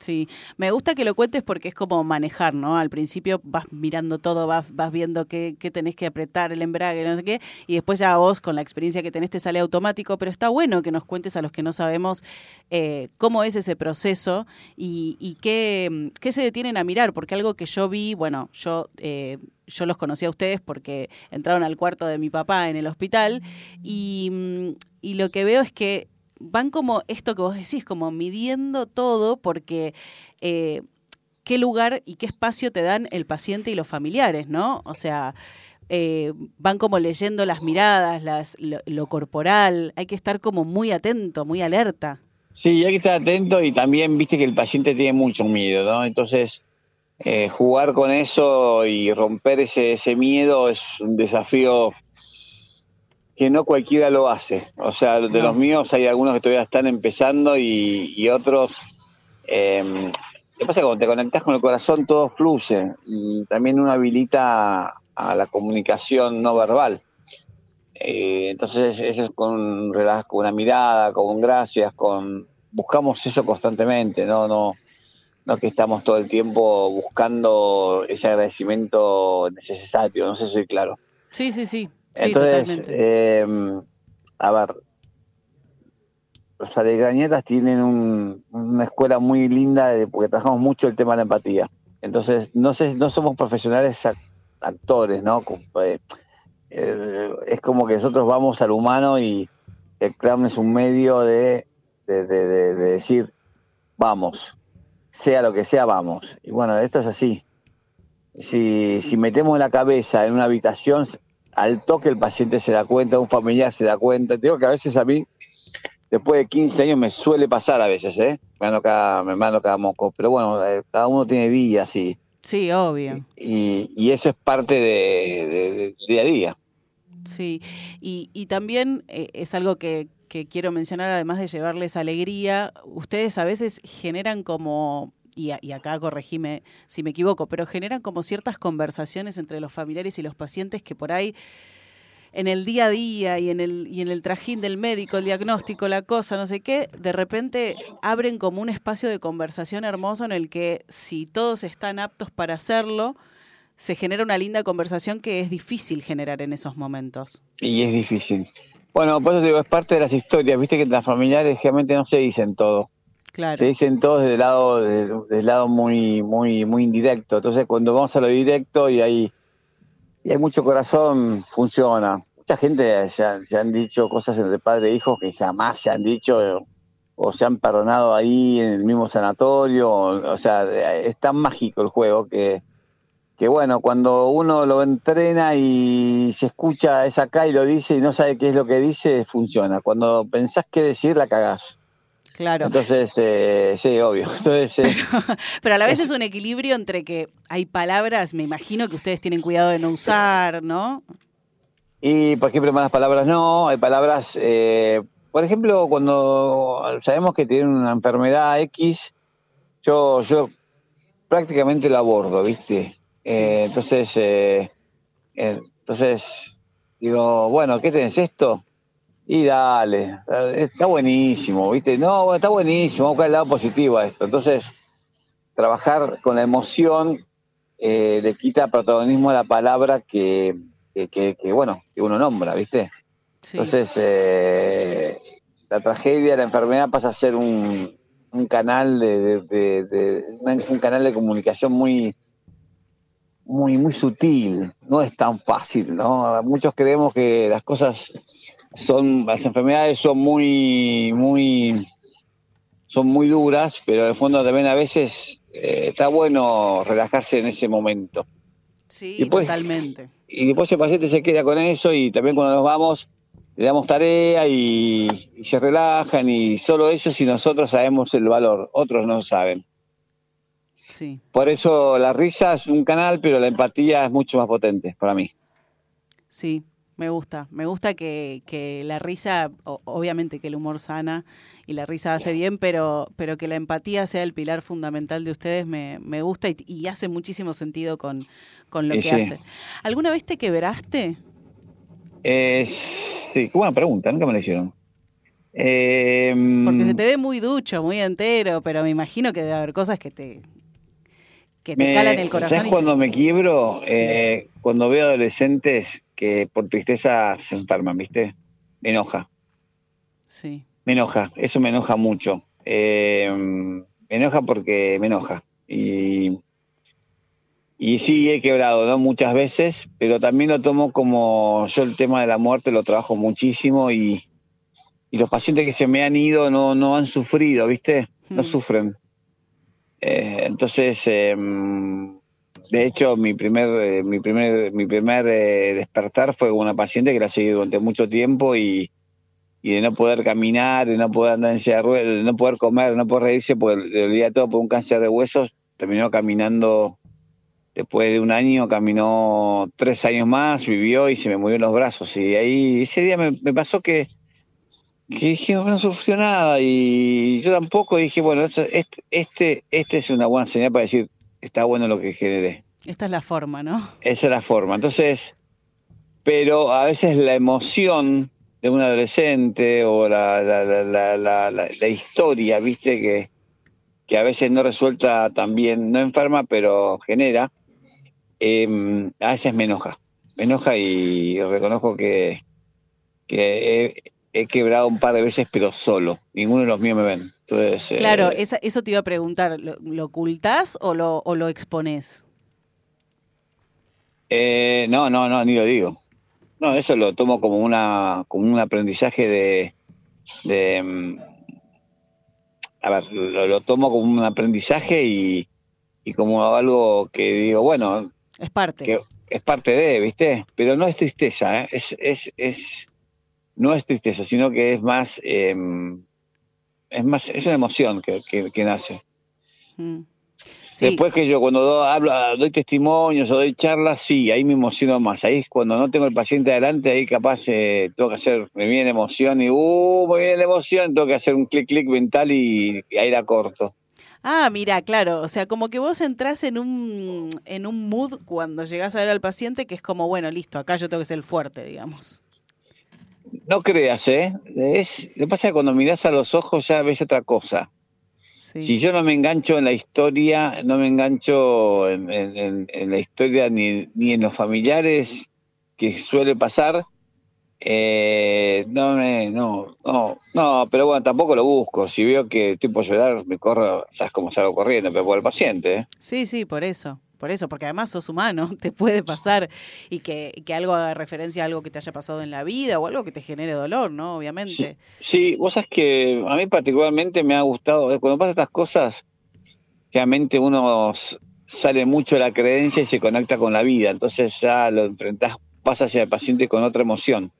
Sí, me gusta que lo cuentes porque es como manejar, ¿no? Al principio vas mirando todo, vas, vas viendo qué, qué tenés que apretar, el embrague, no sé qué, y después ya vos con la experiencia que tenés te sale automático, pero está bueno que nos cuentes a los que no sabemos eh, cómo es ese proceso y, y qué, qué se detienen a mirar, porque algo que yo vi, bueno, yo... Eh, yo los conocí a ustedes porque entraron al cuarto de mi papá en el hospital y, y lo que veo es que van como esto que vos decís, como midiendo todo porque eh, qué lugar y qué espacio te dan el paciente y los familiares, ¿no? O sea, eh, van como leyendo las miradas, las, lo, lo corporal, hay que estar como muy atento, muy alerta. Sí, hay que estar atento y también viste que el paciente tiene mucho miedo, ¿no? Entonces, eh, jugar con eso y romper ese, ese miedo es un desafío que no cualquiera lo hace. O sea, de los míos hay algunos que todavía están empezando y, y otros... Eh, ¿Qué pasa? Cuando te conectas con el corazón todo fluye y también uno habilita a la comunicación no verbal. Eh, entonces, eso es con, con una mirada, con gracias, con buscamos eso constantemente, no, no, no que estamos todo el tiempo buscando ese agradecimiento necesario, no sé si soy claro. Sí, sí, sí. Entonces, eh, a ver, los alegrañetas tienen un- una escuela muy linda de- porque trabajamos mucho el tema de la empatía. Entonces, no sé, no somos profesionales ac- actores, ¿no? Eh, eh, es como que nosotros vamos al humano y el clown es un medio de, de, de- de- de decir, vamos, sea lo que sea, vamos. Y bueno, esto es así. Si, si metemos la cabeza en una habitación, al toque el paciente se da cuenta, un familiar se da cuenta. Te Digo que a veces a mí, después de 15 años, me suele pasar a veces, ¿eh? Me mando cada, me mando cada moco. Pero bueno, eh, cada uno tiene días y, Sí, obvio. y, y eso es parte de, día a día. Sí, y, y también eh, es algo que, que quiero mencionar, además de llevarles alegría, ustedes a veces generan como, y, a- y acá corregime si me equivoco, pero generan como ciertas conversaciones entre los familiares y los pacientes que por ahí en el día a día y en el, y en el trajín del médico, el diagnóstico, la cosa, no sé qué, de repente abren como un espacio de conversación hermoso en el que si todos están aptos para hacerlo, se genera una linda conversación que es difícil generar en esos momentos. Y es difícil. Bueno, por eso te digo, es parte de las historias. Viste que las familiares realmente no se dicen todo. Se dicen todos del lado, del, lado muy, muy, muy indirecto. Entonces, cuando vamos a lo directo y hay, y hay mucho corazón, funciona. Mucha gente se, han- dicho cosas entre padre e hijo que jamás se han dicho o, se han perdonado ahí en el mismo sanatorio. O, o sea, es tan mágico el juego que, que bueno, cuando uno lo entrena y se escucha es acá y lo dice y no sabe qué es lo que dice, funciona. Cuando pensás qué decir, la cagás. Claro. Entonces, eh, sí, obvio. Entonces, eh, Pero a la vez es un equilibrio entre que hay palabras, me imagino que ustedes tienen cuidado de no usar, ¿no? y por ejemplo, malas palabras no, hay palabras, eh, por ejemplo, cuando sabemos que tienen una enfermedad X, yo, yo prácticamente la abordo, ¿viste? Eh, entonces, eh, entonces digo, bueno, ¿qué tenés esto? Y dale, está buenísimo, ¿viste? No, está buenísimo, vamos a buscar el lado positivo a esto. Entonces, trabajar con la emoción eh, le quita protagonismo a la palabra que, que, que- que, bueno, que uno nombra, ¿viste? Entonces, eh, la tragedia, la enfermedad pasa a ser un, un canal de, de- de- de- un un canal de comunicación muy muy muy sutil, no es tan fácil, ¿no? Muchos creemos que las cosas son las enfermedades son muy muy son muy duras, pero en el fondo también a veces eh, está bueno relajarse en ese momento. Sí, Y totalmente. Y después el paciente se queda con eso y también cuando nos vamos le damos tarea y, y se relajan y solo ellos y nosotros sabemos el valor, otros no saben. Sí. Por eso la risa es un canal, pero la empatía es mucho más potente para mí. Sí, me gusta. Me gusta que, que la risa, o- obviamente que el humor sana y la risa hace bien, pero, pero que la empatía sea el pilar fundamental de ustedes me, me gusta y, y hace muchísimo sentido con, con lo Y que sí. hacen. ¿Alguna vez te quebraste? Eh, sí, qué buena pregunta, nunca me la hicieron. Eh, Porque se te ve muy ducho, muy entero, pero me imagino que debe haber cosas que te, que te me- calan el corazón. ¿sabes cuando se- me quiebro? Eh, cuando veo adolescentes que por tristeza se enferman, ¿viste? Me enoja. Sí. Me enoja, eso me enoja mucho. Eh, me enoja porque me enoja. Y, y sí, he quebrado, ¿no? Muchas veces, pero también lo tomo como yo el tema de la muerte lo trabajo muchísimo y, y los pacientes que se me han ido no, no han sufrido, ¿viste? No Mm. sufren. Eh, entonces, eh, de hecho, mi primer, eh, mi primer, mi primer eh, despertar fue con una paciente que la seguí durante mucho tiempo y, y de no poder caminar, de no poder andar en silla de ruedas, de no poder comer, de no poder reírse, porque le dolía todo por un cáncer de huesos, terminó caminando, después de un año, caminó tres años más, vivió y se me murió en los brazos. Y ahí ese día me, pasó que, que dije, no sufrió nada y yo tampoco dije, bueno, este, este, este es una buena señal para decir, está bueno lo que generé. Esta es la forma, ¿no? Esa es la forma. Entonces, pero a veces la emoción de un adolescente o la, la, la, la, la- historia, viste, que, que a veces no resuelta también, no enferma, pero genera, eh, a veces me enoja. Me enoja y reconozco que, que he, quebrado un par de veces, pero solo. Ninguno de los míos me ven. Entonces, eh, Claro, esa- eso te iba a preguntar. ¿Lo, lo ocultás o lo, o lo exponés? Eh, no, no, no, ni lo digo. No, eso lo tomo como una como un aprendizaje de, de mm, a ver, lo, lo tomo como un aprendizaje y, y como algo que digo, bueno, Es parte. que es parte de, ¿viste? Pero no es tristeza, ¿eh? es, es, es, no es tristeza, sino que es más, eh, es más, es una emoción que, que, que nace. Mm. Sí. Después que yo cuando do- hablo, doy testimonios o doy charlas, sí, ahí me emociono más. Ahí es cuando no tengo el paciente adelante, ahí capaz eh, tengo que hacer, me viene la emoción y, uh, me viene la emoción, tengo que hacer un clic, clic mental y, y ahí la corto. Ah, mira, claro, o sea, como que vos entrás en un, en un mood cuando llegás a ver al paciente que es como, bueno, listo, acá yo tengo que ser el fuerte, digamos. No creas, ¿eh? Es, lo que pasa es que cuando mirás a los ojos ya ves otra cosa. Si yo no me engancho en la historia, no me engancho en, en- en- en la historia ni, ni en los familiares que suele pasar, eh, no, me, no, no, no, pero bueno, tampoco lo busco. Si veo que estoy por llorar, me corro, sabes cómo salgo corriendo, pero por el paciente, ¿eh? Sí, sí, por eso. Por eso, porque además sos humano, te puede pasar y que, que algo haga referencia a algo que te haya pasado en la vida o algo que te genere dolor, ¿no? Obviamente. Sí, vos sabés que a mí particularmente me ha gustado, eh, cuando pasan estas cosas, realmente uno sale mucho de la creencia y se conecta con la vida, entonces ya lo enfrentás, pasa hacia el paciente con otra emoción.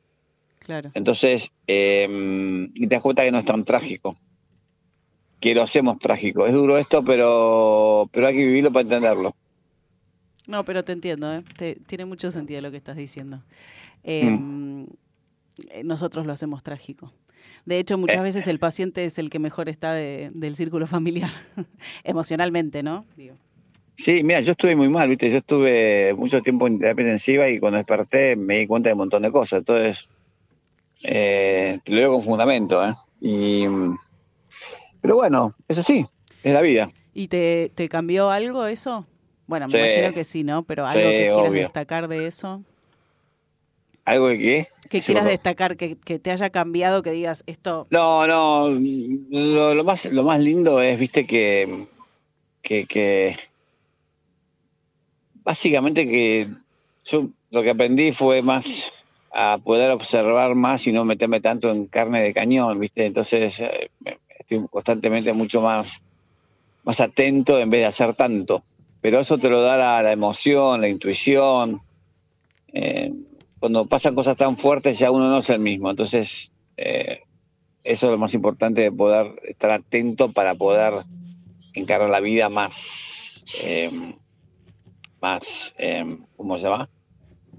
Claro. Entonces, eh, y te das cuenta que no es tan trágico, que lo hacemos trágico. Es duro esto, pero, pero hay que vivirlo para entenderlo. No, pero te entiendo, ¿eh? Te- tiene mucho sentido lo que estás diciendo. Eh, eh, Nosotros lo hacemos trágico. De hecho, muchas veces el paciente es el que mejor está de- del círculo familiar, emocionalmente, ¿no? Digo. Sí, mira, yo estuve muy mal, ¿viste? Yo estuve mucho tiempo en terapia intensiva y cuando desperté me di cuenta de un montón de cosas. Entonces, eh, te lo digo con fundamento, ¿eh? Y, pero bueno, es así, es la vida. ¿Y te, te cambió algo eso? Bueno, me Sí. imagino que sí, ¿no? Pero algo Sí, que quieras obvio. destacar de eso. ¿Algo de qué? Que Sí, quieras bueno. destacar, que, que te haya cambiado, que digas esto. No, no, lo, lo más, lo más lindo es, viste, que, que, que básicamente que yo lo que aprendí fue más a poder observar más y no meterme tanto en carne de cañón, viste, entonces eh, estoy constantemente mucho más, más atento en vez de hacer tanto, pero eso te lo da la, la emoción, la intuición, eh, cuando pasan cosas tan fuertes ya uno no es el mismo. Entonces, eh, eso es lo más importante de poder estar atento para poder encarar la vida más, eh, más, eh, ¿cómo se llama?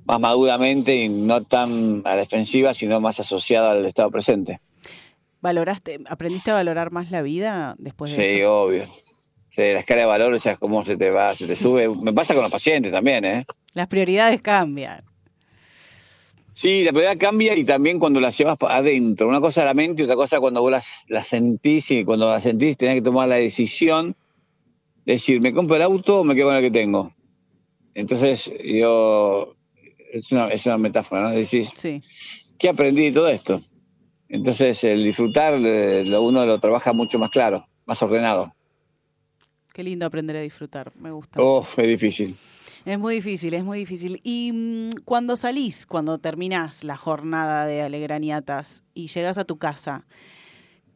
Más maduramente y no tan a la defensiva, sino más asociada al estado presente. ¿Valoraste, aprendiste a valorar más la vida después de Sí, eso? obvio. Sí, la escala de valores es como se te va, se te sube. Me pasa con los pacientes también, ¿eh? Las prioridades cambian. Sí, la prioridad cambia y también cuando la llevas adentro. Una cosa es la mente y otra cosa cuando vos las, la sentís y cuando la sentís tenés que tomar la decisión de decir, ¿me compro el auto o me quedo con el que tengo? Entonces, yo, es una, es una metáfora, ¿no? Decís, ¿qué aprendí de todo esto? Entonces, el disfrutar, eh, lo uno lo trabaja mucho más claro, más ordenado. Qué lindo aprender a disfrutar, me gusta. Oh, es difícil. Es muy difícil, es muy difícil. Y mm, cuando salís, cuando terminás la jornada de Alegraniatas y llegás a tu casa,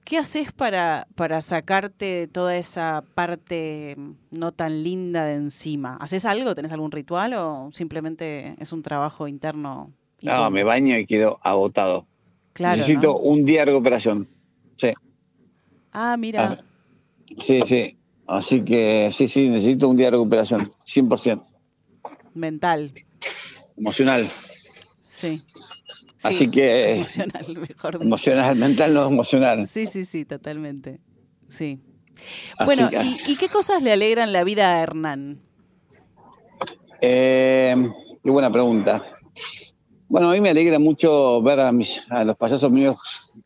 ¿qué haces para, para sacarte toda esa parte mm, no tan linda de encima? ¿Haces algo? ¿Tenés algún ritual o simplemente es un trabajo interno? No, me baño y quedo agotado. Claro, Necesito ¿no? un día de recuperación. Sí. Ah, mira, Sí, sí. Así que sí, sí, necesito un día de recuperación, 100%. mental, Emocional. sí. Así Sí, que... Emocional, mejor dicho. Emocional, mental, no emocional. Sí, sí, sí, totalmente. Sí. Así Bueno, que- ¿y, y qué cosas le alegran la vida a Hernán? Eh, qué buena pregunta. Bueno, a mí me alegra mucho ver a, mis, a los payasos míos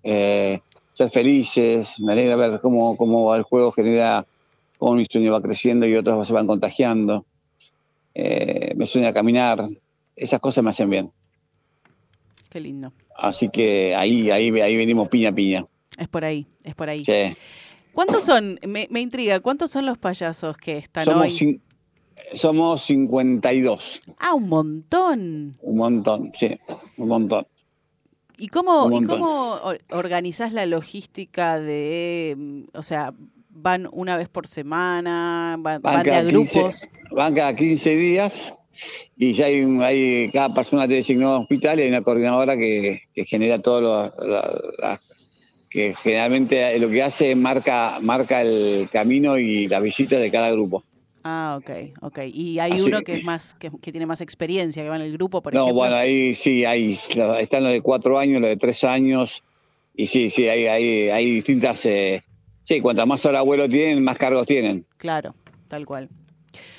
eh, ser felices, me alegra ver cómo, cómo el juego genera, cómo mi sueño va creciendo y otros se van contagiando. Eh, me sueña caminar, esas cosas me hacen bien. Qué lindo. Así que ahí, ahí, ahí venimos piña a piña. Es por ahí, es por ahí. Sí. ¿Cuántos son? Me, me intriga, ¿cuántos son los payasos que están Somos, hoy? somos 52, Ah, un montón. un montón, sí, un montón. ¿Y cómo, ¿y cómo or- organizás la logística de, mm, o sea, van una vez por semana, van, van de a 15 grupos? van cada 15 días y ya hay, hay cada persona te designó un hospital y hay una coordinadora que, que genera todo lo, que generalmente lo que hace es marca marca el camino y la visita de cada grupo. Ah, ok, ok. Y hay Así uno que- es más, que, que tiene más experiencia, que va en el grupo, por no, ejemplo. bueno, ahí sí, hay, están los de cuatro años, los de tres años y sí, sí, hay, hay, hay distintas... Eh, sí, cuanto más hora abuelo tienen, más cargos tienen. Claro, tal cual.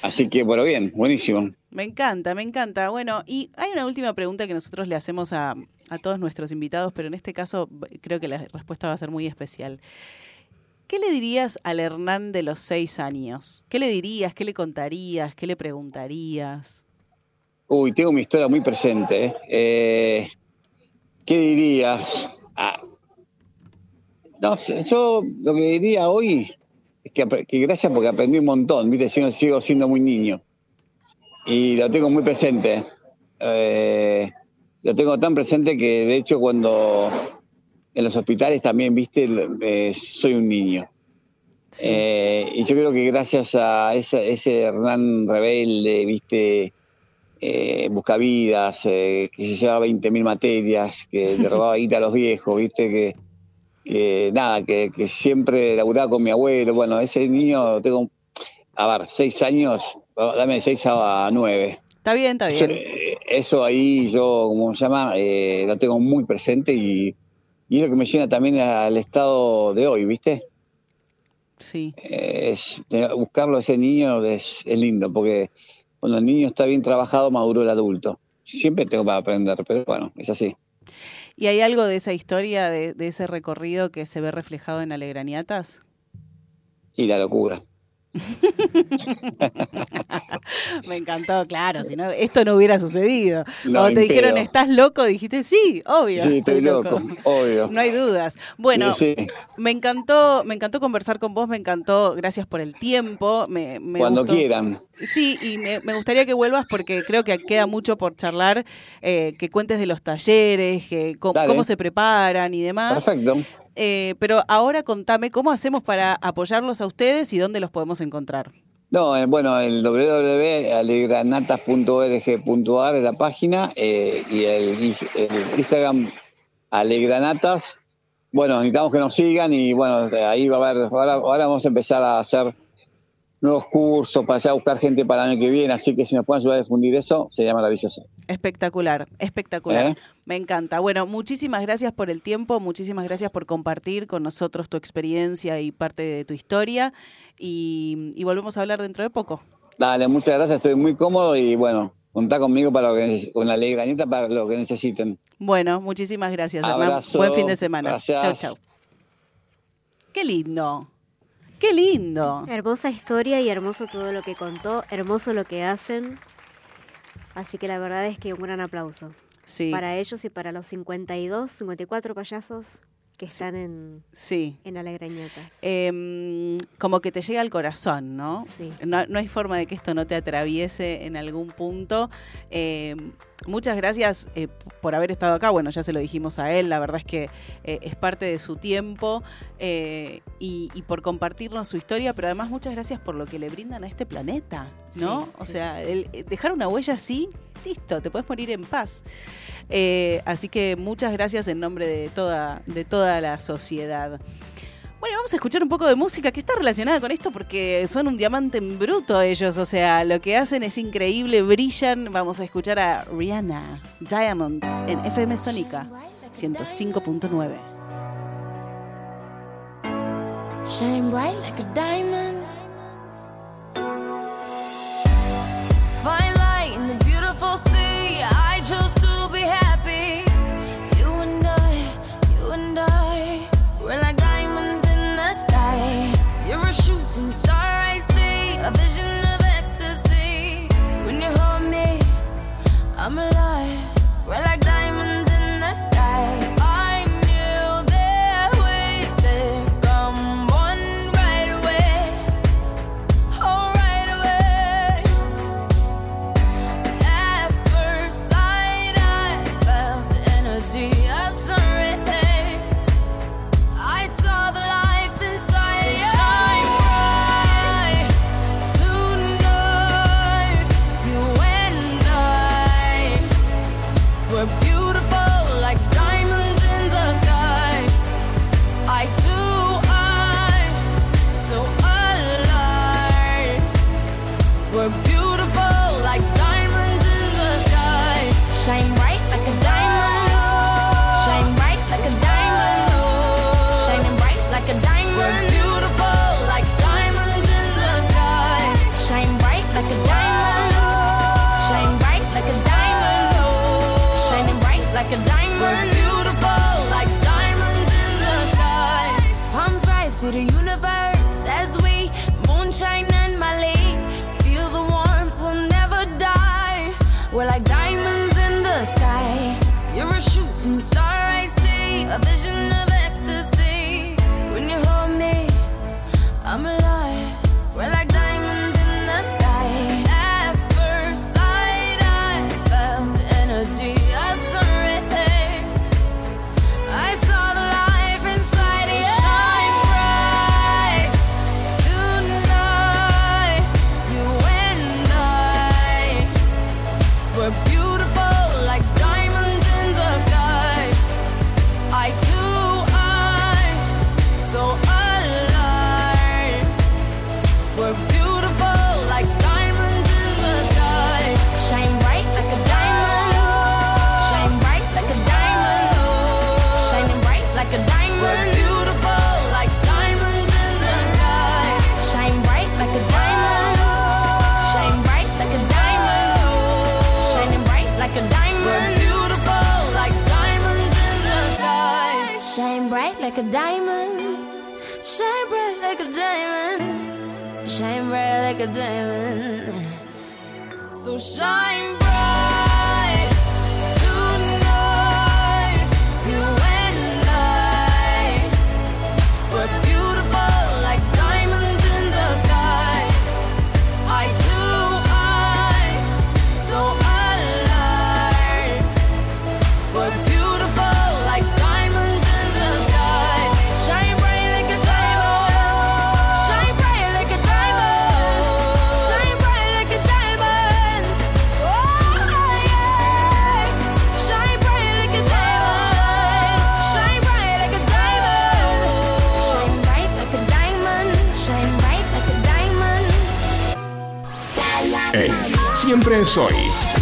Así que, bueno, bien, buenísimo. Me encanta, me encanta. Bueno, y hay una última pregunta que nosotros le hacemos a, a todos nuestros invitados, pero en este caso creo que la respuesta va a ser muy especial. ¿Qué le dirías al Hernán de los seis años? ¿Qué le dirías? ¿Qué le contarías? ¿Qué le preguntarías? Uy, tengo mi historia muy presente. ¿eh? Eh, ¿Qué dirías? Ah, no yo lo que diría hoy es que, gracias porque aprendí un montón, ¿viste? Yo sigo siendo muy niño. Y lo tengo muy presente. Eh, lo tengo tan presente que, de hecho, cuando en los hospitales también, ¿viste? Eh, soy un niño. Eh, y yo creo que gracias a esa- ese Hernán rebelde, viste, eh, buscavidas, eh, que se llevaba 20.000 materias, que le robaba guita a los viejos, viste, que, que nada, que, que siempre laburaba con mi abuelo. Bueno, ese niño tengo, a ver, seis años, dame de seis a nueve. Está bien, está bien. Eh, Eso ahí yo, como se llama, eh, lo tengo muy presente y, y es lo que me llena también al estado de hoy, ¿viste? Sí. Eh, es, eh, buscarlo a ese niño es, es lindo, porque cuando el niño está bien trabajado, maduro el adulto. Siempre tengo para aprender, pero bueno, es así. ¿Y hay algo de esa historia, de, de ese recorrido que se ve reflejado en Alegraniatas? Y la locura. Me encantó, claro, si no, esto no hubiera sucedido. No, Cuando te dijeron. ¿estás loco? Dijiste, sí, obvio. Sí, estoy loco, obvio. No hay dudas. Bueno, Sí, sí. me encantó, me encantó conversar con vos, me encantó, gracias por el tiempo. Me, me Cuando gustó. quieran. Sí, y me, me gustaría que vuelvas porque creo que queda mucho por charlar, eh, que cuentes de los talleres, que cómo se preparan y demás. Perfecto. Eh, pero ahora contame cómo hacemos para apoyarlos a ustedes y dónde los podemos encontrar. No, eh, bueno, el www.alegranatas.org.ar es la página eh, y el, el Instagram alegranatas. Bueno, necesitamos que nos sigan y bueno, ahí va a haber, ahora, ahora vamos a empezar a hacer nuevos cursos para allá buscar gente para el año que viene, así que si nos pueden ayudar a difundir eso, sería maravilloso. Espectacular, espectacular. ¿Eh? Me encanta. Bueno, muchísimas gracias por el tiempo, muchísimas gracias por compartir con nosotros tu experiencia y parte de tu historia. Y, y volvemos a hablar dentro de poco. Dale, muchas gracias, estoy muy cómodo y bueno, contá conmigo para lo que con la Alegranita para lo que necesiten. Bueno, muchísimas gracias, Hernán. Abrazo, Buen fin de semana. gracias. Chau, chau. Qué lindo. Qué lindo. Hermosa historia y hermoso todo lo que contó, hermoso lo que hacen. Así que la verdad es que un gran aplauso. Sí. Para ellos y para los 52, 54 payasos que están en, Sí. en Alegrañatas. Em, como que te llega al corazón, ¿no? Sí. No, no hay forma de que esto no te atraviese en algún punto. Em, muchas gracias eh, por haber estado acá. Bueno, ya se lo dijimos a él, la verdad es que eh, es parte de su tiempo eh, y, y por compartirnos su historia, pero además muchas gracias por lo que le brindan a este planeta, ¿no? Sí, o sea, el- dejar una huella así, listo, te puedes morir en paz. Eh, así que muchas gracias en nombre de toda, de toda la sociedad. Bueno, vamos a escuchar un poco de música que está relacionada con esto porque son un diamante en bruto ellos, o sea, lo que hacen es increíble, brillan. Vamos a escuchar a Rihanna, Diamonds, en FM Sónica 105.9. Shine bright like a diamond.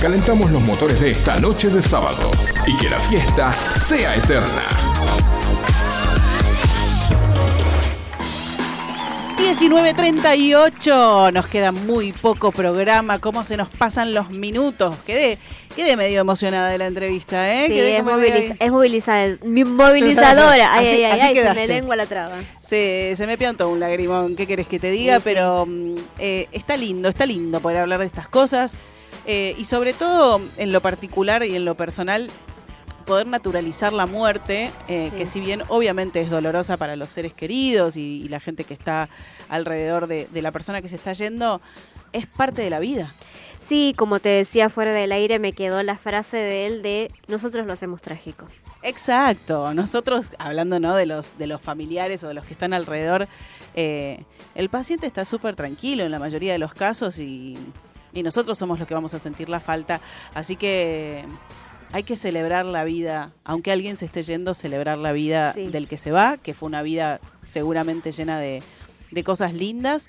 Calentamos los motores de esta noche de sábado y que la fiesta sea eterna. 19.38, nos queda muy poco programa, cómo se nos pasan los minutos. Quedé, quedé medio emocionada de la entrevista, ¿eh? Sí, Quedé es, moviliza- movilizadora. Ay, Así- ay, ay, así ay, se me lengua la traba. Se, se me piantó un lagrimón, ¿qué querés que te diga? Sí. Pero mm, eh, está lindo, está lindo poder hablar de estas cosas. Eh, y sobre todo en lo particular y en lo personal, poder naturalizar la muerte, eh, que si bien obviamente es dolorosa para los seres queridos y, y la gente que está alrededor de, de la persona que se está yendo, es parte de la vida. Sí, como te decía fuera del aire, me quedó la frase de él de nosotros lo hacemos trágico. Exacto. Nosotros, hablando ¿no? de, los, de los familiares o de los que están alrededor, eh, el paciente está súper tranquilo en la mayoría de los casos y, y nosotros somos los que vamos a sentir la falta. Así que hay que celebrar la vida, aunque alguien se esté yendo, celebrar la vida Sí. del que se va, que fue una vida seguramente llena de, de cosas lindas.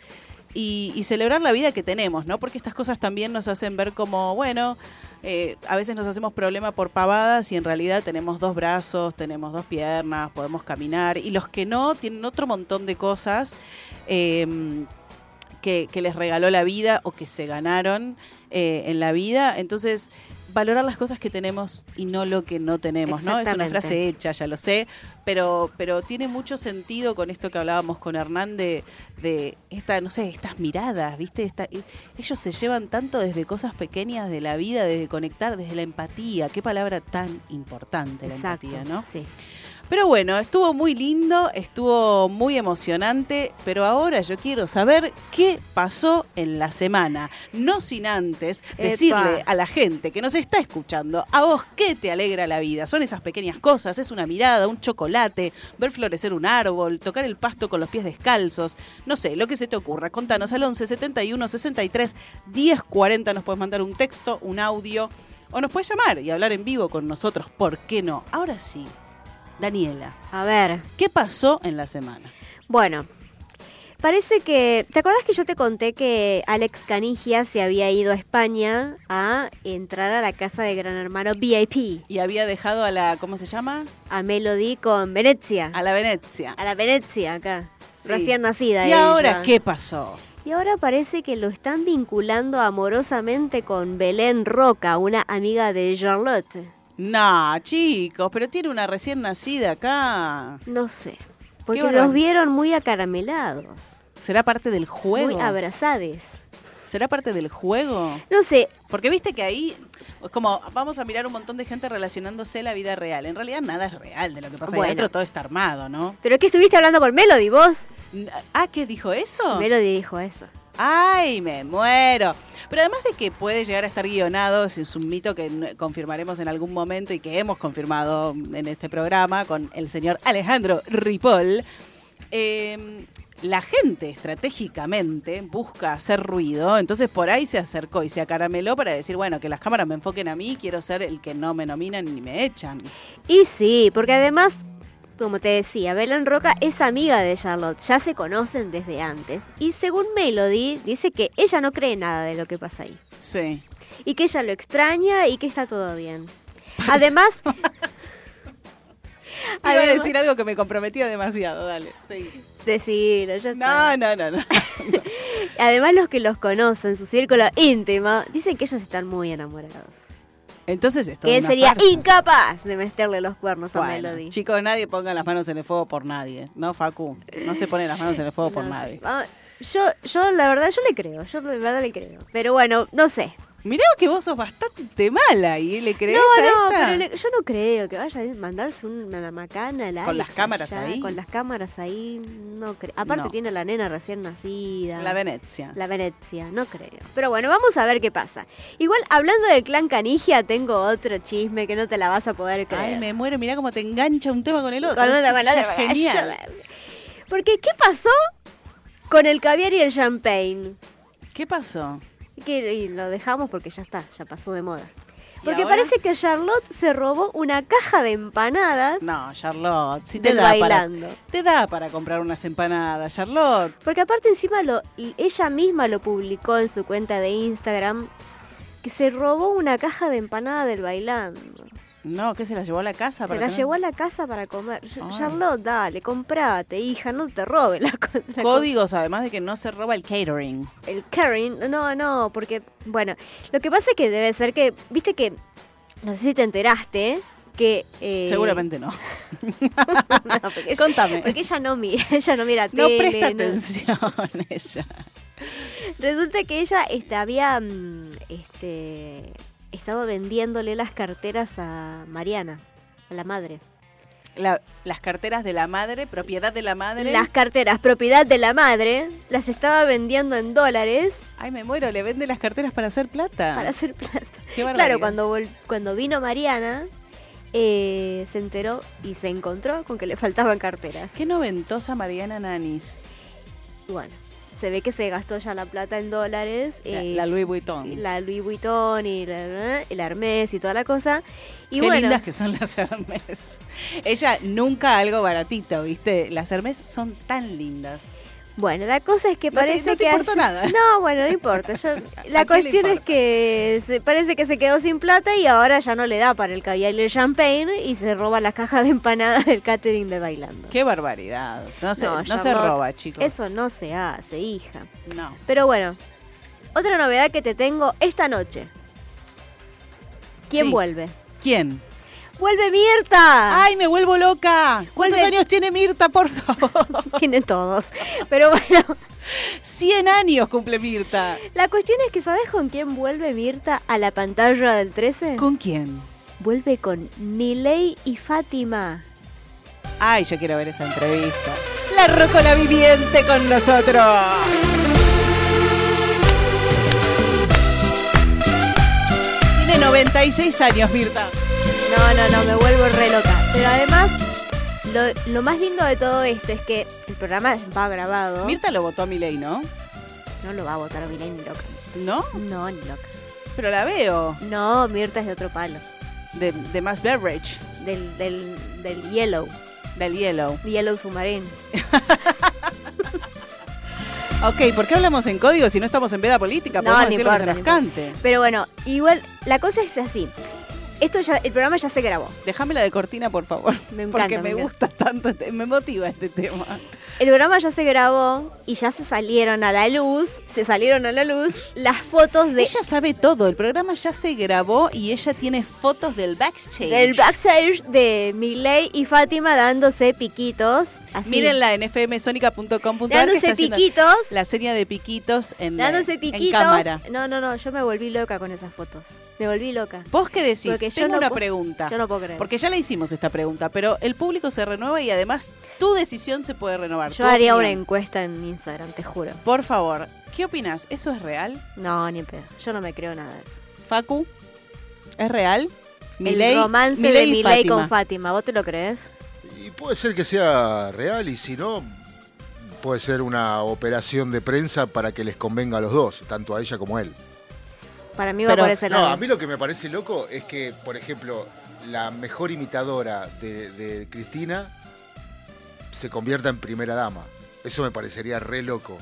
Y, y celebrar la vida que tenemos, ¿no? Porque estas cosas también nos hacen ver como, bueno, eh, a veces nos hacemos problema por pavadas y en realidad tenemos dos brazos, tenemos dos piernas, podemos caminar. Y los que no tienen otro montón de cosas eh, que, que les regaló la vida o que se ganaron eh, en la vida. Entonces, valorar las cosas que tenemos y no lo que no tenemos, ¿no? Es una frase hecha, ya lo sé, pero, pero tiene mucho sentido con esto que hablábamos con Hernán de, de esta, no sé, estas miradas, ¿viste? Esta, ellos se llevan tanto desde cosas pequeñas de la vida, desde conectar, desde la empatía. Qué palabra tan importante la Exacto, empatía, ¿no? Sí. Pero bueno, estuvo muy lindo, estuvo muy emocionante, pero ahora yo quiero saber qué pasó en la semana. No sin antes Epa. decirle a la gente que nos está escuchando, a vos qué te alegra la vida. Son esas pequeñas cosas, es una mirada, un chocolate, ver florecer un árbol, tocar el pasto con los pies descalzos, no sé, lo que se te ocurra. Contanos al 11 71 63 10 40, nos puedes mandar un texto, un audio. O nos puedes llamar y hablar en vivo con nosotros, ¿por qué no? Ahora sí, Daniela, A ver, ¿qué pasó en la semana? bueno. Parece que. ¿Te acordás que yo te conté que Alex Canigia se había ido a España a entrar a la casa de Gran Hermano VIP? Y había dejado a la, ¿cómo se llama? A Melody con Venecia. A la Venecia. A la Venecia, acá. Sí. Recién nacida. ¿Y ella. ahora qué pasó? Y ahora parece que lo están vinculando amorosamente con Belén Roca, una amiga de Charlotte. No, chicos, pero tiene una recién nacida acá. No sé. Porque los vieron muy acaramelados. ¿Será parte del juego? Muy abrazades. ¿Será parte del juego? No sé. Porque viste que ahí es como vamos a mirar un montón de gente relacionándose a la vida real. En realidad nada es real de lo que pasa ahí Bueno. adentro, todo está armado, ¿no? ¿Pero qué estuviste hablando por Melody, vos? Ah, ¿qué dijo eso? Melody dijo eso. Ay, me muero. Pero además de que puede llegar a estar guionado, es un mito que confirmaremos en algún momento y que hemos confirmado en este programa con el señor Alejandro Ripoll, eh, la gente estratégicamente busca hacer ruido, entonces por ahí se acercó y se acarameló para decir, bueno, que las cámaras me enfoquen a mí, quiero ser el que no me nominan ni me echan. Y sí, porque además, como te decía, Belén Roca es amiga de Charlotte, ya se conocen desde antes. Y según Melody, dice que ella no cree nada de lo que pasa ahí. Sí. Y que ella lo extraña y que está todo bien. Además... Iba a decir algo que me comprometía demasiado, dale. Sí. Decilo, ya No, está. no, no, no. Además, los que los conocen, su círculo íntimo, dicen que ellos están muy enamorados. Entonces esto Que él sería incapaz de meterle los cuernos a Melody. chicos, nadie ponga las manos en el fuego por nadie, ¿no, Facu? No se pone las manos en el fuego por sé. nadie. Ah, Yo, yo, la verdad, yo le creo. Yo de verdad le creo. Pero bueno, no sé. Mirá que vos sos bastante mala y le crees no, a no, esta. pero le- yo no creo que vaya a mandarse una macana al Con las cámaras allá, ahí. Con las cámaras ahí, no creo. Aparte No. tiene la nena recién nacida. La Venecia. La Venecia, no creo. Pero bueno, vamos a ver qué pasa. Igual, hablando del clan Canigia, tengo otro chisme que no te la vas a poder creer. Ay, me muero, mirá cómo te engancha un tema con el otro. Con otro, con otro. Genial. Porque, ¿qué pasó con el caviar y el champagne? ¿Qué pasó? Que y lo dejamos porque ya está, ya pasó de moda. Porque ahora? parece que Charlotte se robó una caja de empanadas No, Charlotte, si te del da bailando. para te da para comprar unas empanadas, Charlotte. Porque aparte encima lo, ella misma lo publicó en su cuenta de Instagram que se robó una caja de empanada del bailando. No, ¿qué se la llevó a la casa? Se para la comer? llevó a la casa para comer. Charlotte, dale, comprate, hija, no te robes la, la Códigos, además de que no se roba el catering. El Karen, no, no, porque, bueno, lo que pasa es que debe ser que, viste que, no sé si te enteraste, que... eh, Seguramente no. no, porque ella- Contame. Porque ella no mira, ella no mira No tele. presta no- atención ella. Resulta que ella este, había mm, este, estado vendiéndole las carteras a Mariana, a la madre. La- las carteras de la madre, propiedad de la madre. Las carteras, propiedad de la madre, las estaba vendiendo en dólares Ay, me muero, le vende las carteras para hacer plata. para hacer plata. Qué. Claro, cuando, cuando vino Mariana, eh, se enteró y se encontró con que le faltaban carteras. Qué noventosa Mariana Nanis. Bueno, se ve que se gastó ya la plata en dólares. La, eh, la Louis Vuitton. La Louis Vuitton y la, el Hermes y toda la cosa. Y Qué bueno, lindas que son las Hermes. Ella nunca algo baratito, ¿viste? Las Hermes son tan lindas. Bueno, la cosa es que No te- parece no te que nada. No, bueno, no importa. Yo- la cuestión es que se, parece que se quedó sin plata y ahora ya no le da para el caviar y el champagne y se roba las cajas de empanadas del catering de bailando. Qué barbaridad. No se, no, se roba, chicos. Eso no se hace, hija. No. Pero bueno, otra novedad que te tengo esta noche. ¿Quién Sí. vuelve? ¿Quién? ¡Vuelve Mirta! ¡Ay, me vuelvo loca! ¿Cuántos Vuelve- años tiene Mirta, por favor? Tienen todos. Pero bueno, 100 años cumple Mirta. la cuestión es que ¿sabes con quién vuelve Mirta a la pantalla del 13? ¿Con quién? Vuelve con Milei y Fátima. Ay, yo quiero ver esa entrevista. La Rocola Viviente con nosotros. Tiene 96 años, Mirta. No, no, no, me vuelvo re loca. Pero además, lo, lo más lindo de todo esto es que el programa va grabado. Mirta lo votó a Milei, ¿no? No lo va a votar a Milei ni loca. ¿No? No, ni loca. Pero la veo. No, Mirta es de otro palo. De, de más beverage. Del, del, del Yellow. Del Yellow. Yellow Submarine. Ok, ¿por qué hablamos en código si no estamos en veda política? No, Podemos ni decir lo que se importa, nos importa. cante. Pero bueno, igual, la cosa es así. Esto ya, el programa ya se grabó. Déjame la de cortina, por favor. Me encanta, Porque me me gusta tanto, este- me motiva este tema. El programa ya se grabó y ya se salieron a la luz, se salieron a la luz las fotos de Ella sabe todo, el programa ya se grabó y ella tiene fotos del backstage. del backstage de Miley y Fátima dándose piquitos. Así. Mírenla en fmsonica.com.ar Dándose piquitos. La serie de piquitos en, la- Dándose en cámara. No, no, no, yo me volví loca con esas fotos. Me volví loca. ¿Vos qué decís? Porque yo Tengo no una pregunta. Yo no puedo creer. Porque ya le hicimos esta pregunta, pero el público se renueva y además tu decisión se puede renovar. Yo haría una encuesta en Instagram, te juro. Por favor, ¿qué opinas? ¿Eso es real? No, ni en pedo. Yo no me creo nada de eso. Facu, ¿es real? el romance Milei de Milei con Fátima, ¿vos te lo crees? Y puede ser que sea real y si no, puede ser una operación de prensa para que les convenga a los dos, tanto a ella como a él. Para mí va por ese no, a mí lo que me parece loco es que, por ejemplo, la mejor imitadora de, de Cristina se convierta en primera dama. Eso me parecería re loco.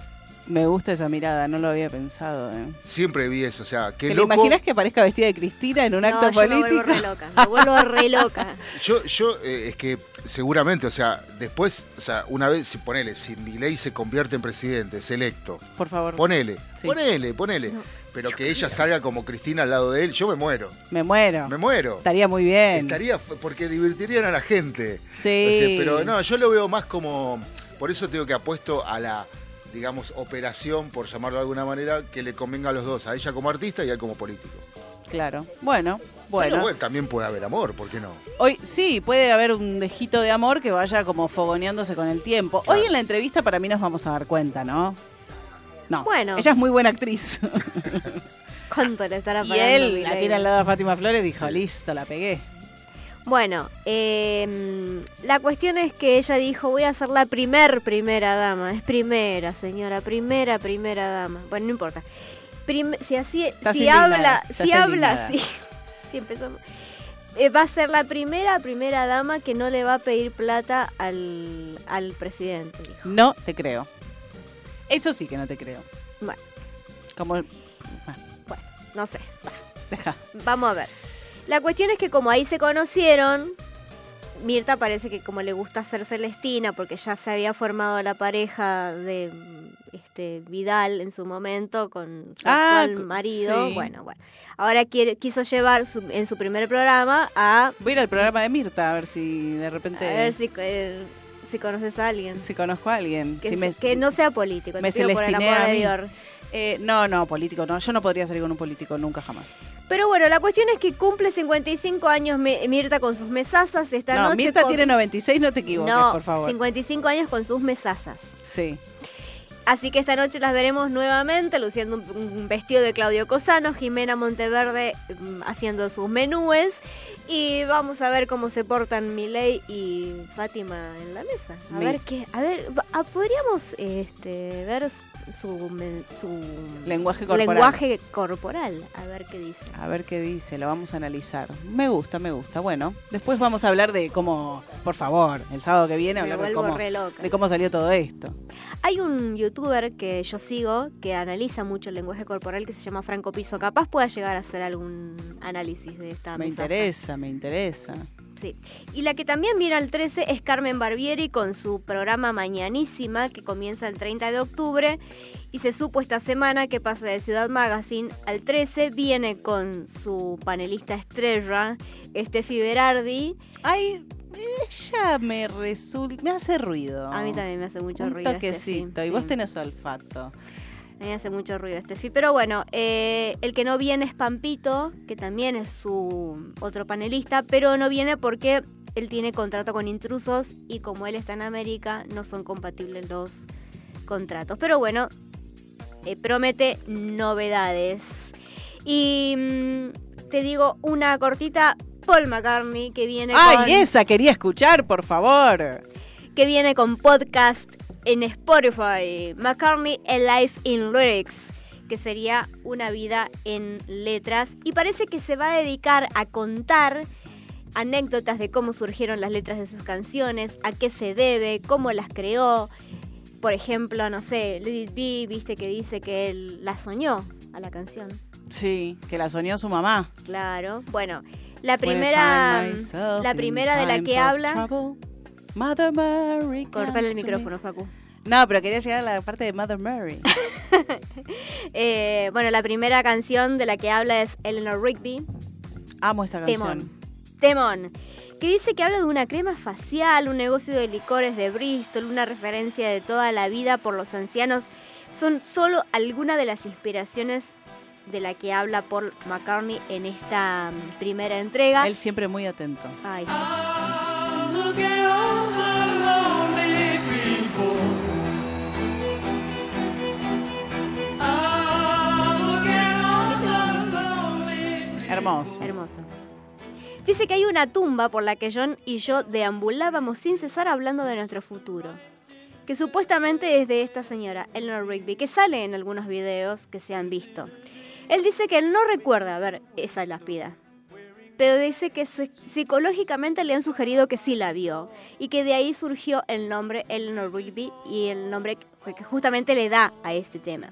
Me gusta esa mirada, no lo había pensado. ¿eh? Siempre vi eso, o sea, qué ¿Te loco. lo imaginas que aparezca vestida de Cristina en un No, acto yo me político? vuelvo re loca. Me vuelvo re loca. Yo, yo eh, es que seguramente, o sea, después, o sea, una vez, si ponele, si Milei se convierte en presidente, es electo, Por favor. ponele, Sí. ponele, ponele. Pero que ella salga como Cristina al lado de él, yo me muero. Me muero. Me muero. Estaría muy bien. Estaría, porque divertirían a la gente. Sí. Sea, pero no, yo lo veo más como. Por eso tengo que apuesto a la, digamos, operación, por llamarlo de alguna manera, que le convenga a los dos, a ella como artista y a él como político. Claro. Bueno, Pero bueno. bueno, también puede haber amor, ¿por qué no? Hoy sí, puede haber un dejito de amor que vaya como fogoneándose con el tiempo. Hoy en la entrevista para mí nos vamos a dar cuenta, ¿no? No. Bueno. Ella es muy buena actriz. ¿Cuánto le estará y pagando él la tira al lado de Fátima Flores y dijo, listo, la pegué. Bueno, eh, la cuestión es que ella dijo, voy a ser la primer primera dama. Es primera, señora, primera, primera dama. Bueno, no importa. Prim- si así, si habla, si habla así, si empezamos. Eh, va a ser la primera, primera dama que no le va a pedir plata al, al presidente. dijo. No te creo. Eso sí que no te creo. Bueno, Como bueno, no sé. Deja. Vamos a ver. La cuestión es que como ahí se conocieron, Mirta parece que como le gusta ser Celestina, porque ya se había formado la pareja de este Vidal en su momento con su Ah, actual marido. sí. Bueno, bueno. Ahora quiere, quiso llevar su- en su primer programa a, Voy a ir al programa de Mirta a ver si de repente. a ver si, eh, si conoces a alguien. si conozco a alguien. Que, si me, que no sea político, me celestiné a mí. Eh, no, no, político, no. Yo no podría salir con un político nunca jamás. Pero bueno, la cuestión es que cumple 55 años Mi- Mirta con sus mesazas esta no, noche. Mirta con- tiene 96, no te equivoques, No, por favor. 55 años con sus mesazas. Sí. Así que esta noche las veremos nuevamente luciendo un, vestido de Claudio Cosano, Jimena Monteverde mm, haciendo sus menúes y vamos a ver cómo se portan Milei y Fátima en la mesa. A Mi- ver qué, a ver, ah, podríamos este, ver su, su Lenguaje corporal. lenguaje corporal, a ver qué dice. A ver qué dice, lo vamos a analizar. Me gusta, me gusta. Bueno, después vamos a hablar de cómo, por favor, el sábado que viene, Me hablar de cómo, de cómo salió todo esto. Hay un youtuber que yo sigo que analiza mucho el lenguaje corporal que se llama Franco Piso. Capaz pueda llegar a hacer algún análisis de esta Me mesaza. interesa, me interesa. Sí. Y la que también viene al 13 es Carmen Barbieri con su programa Mañanísima que comienza el 30 de octubre y se supo esta semana que pasa de Ciudad Magazine al 13. Viene con su panelista estrella, Steffi Berardi. Ay, ella me resulta, me hace ruido. A mí también me hace mucho Un ruido. toquecito, Steffi, y vos tenés olfato. A mí me hace mucho ruido Steffi. Pero bueno, eh, el que no viene es Pampito, que también es su otro panelista, pero no viene porque él tiene contrato con intrusos y como él está en América, no son compatibles los contratos. Pero bueno, eh, promete novedades. Y mm, te digo una cortita, Paul McCartney, que viene con Ay, esa quería escuchar, por favor. que viene con podcast en Spotify. McCartney A Life in Lyrics, que sería una vida en letras. Y parece que se va a dedicar a contar anécdotas de cómo surgieron las letras de sus canciones, a qué se debe, cómo las creó. Por ejemplo, no sé, Let It Be, viste que dice que él la soñó a la canción. Sí, que la soñó su mamá. Claro. Bueno, la primera, la primera de la que habla. trouble, Mother Mary Cortale el micrófono. Facu. No, pero quería llegar a la parte de Mother Mary. Eh, bueno, la primera canción de la que habla es Eleanor Rigby, Amo esa canción. Temón. Temón, que dice que habla de una crema facial, un negocio de licores de Bristol, una referencia de toda la vida por los ancianos. Son solo algunas de las inspiraciones de la que habla Paul McCartney en esta mm, primera entrega. Él siempre muy atento. Ay, sí. Hermoso. Hermoso. Dice que hay una tumba por la que John y yo deambulábamos sin cesar hablando de nuestro futuro. Que supuestamente es de esta señora, Eleanor Rigby, que sale en algunos videos que se han visto. Él dice que él no recuerda ver esa lápida. Pero dice que psicológicamente le han sugerido que sí la vio. Y que de ahí surgió el nombre Eleanor Rigby y el nombre que justamente le da a este tema.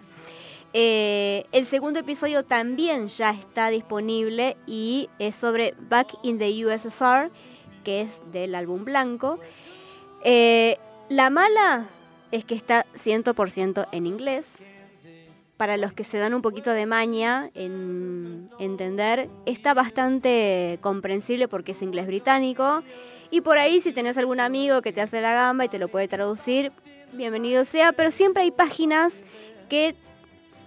Eh, el segundo episodio también ya está disponible y es sobre Back in the USSR, que es del álbum blanco. Eh, la mala es que está 100% en inglés. Para los que se dan un poquito de maña en entender, está bastante comprensible porque es inglés británico. Y por ahí, si tenés algún amigo que te hace la gamba y te lo puede traducir, bienvenido sea. Pero siempre hay páginas que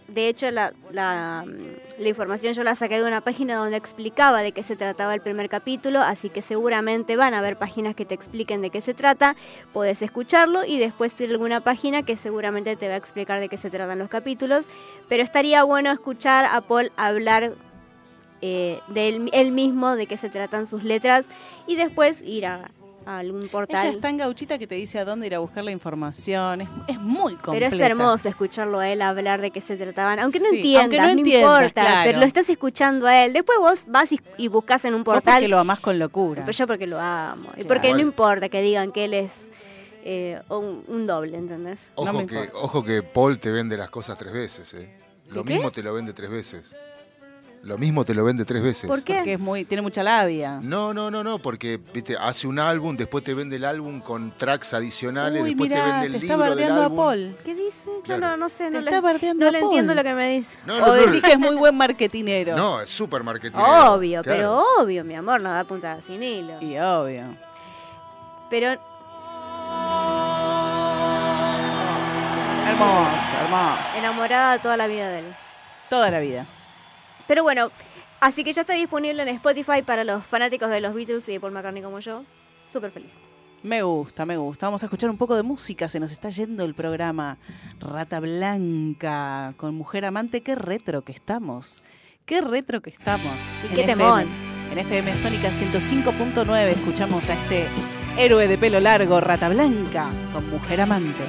de hecho, la, la, mm, la información yo la saqué de una página donde explicaba de qué se trataba el primer capítulo, así que seguramente van a haber páginas que te expliquen de qué se trata, puedes escucharlo y después tiene alguna página que seguramente te va a explicar de qué se tratan los capítulos, pero estaría bueno escuchar a Paul hablar eh, de él, él mismo, de qué se tratan sus letras y después ir a, a algún portal. Ella es tan gauchita que te dice a dónde ir a buscar la información. Es, es muy Pero completa. es hermoso escucharlo a él hablar de qué se trataban. Aunque no Sí, entiendas, aunque no, no entiendas, importa, claro. pero lo estás escuchando a él. Después vos vas y, y buscas en un Vos portal. porque lo amás con locura. Pero yo porque lo amo. Y porque no importa que digan que él es eh, un, un doble, ¿entendés? Ojo, me que, ojo que Paul te vende las cosas tres veces, ¿eh? Lo ¿Qué? mismo te lo vende tres veces. Lo mismo te lo vende tres veces. ¿Por qué? Porque es muy, tiene mucha labia. No, no, no, no, porque viste, hace un álbum, después te vende el álbum con tracks adicionales, Uy, después te vende el te está libro del bardeando a álbum. Paul. ¿Qué dice? Claro. No, no, no sé. Te No, está le, bardeando no a le entiendo lo que me dice. No, no, O no, decís que es muy buen marketinero. No, es súper marketing. Obvio, pero obvio, mi amor, no da puntada sin hilo. Y obvio. Pero Hermoso, hermoso. enamorada toda la vida de él. Toda la vida. Pero bueno, así que ya está disponible en Spotify para los fanáticos de los Beatles y de Paul McCartney como yo. Súper feliz. Me gusta, me gusta. Vamos a escuchar un poco de música. Se nos está yendo el programa Rata Blanca con Mujer Amante. Qué retro que estamos. Qué retro que estamos. Y qué temón. En FM Sónica 105.9 escuchamos a este héroe de pelo largo, Rata Blanca, con Mujer Amante.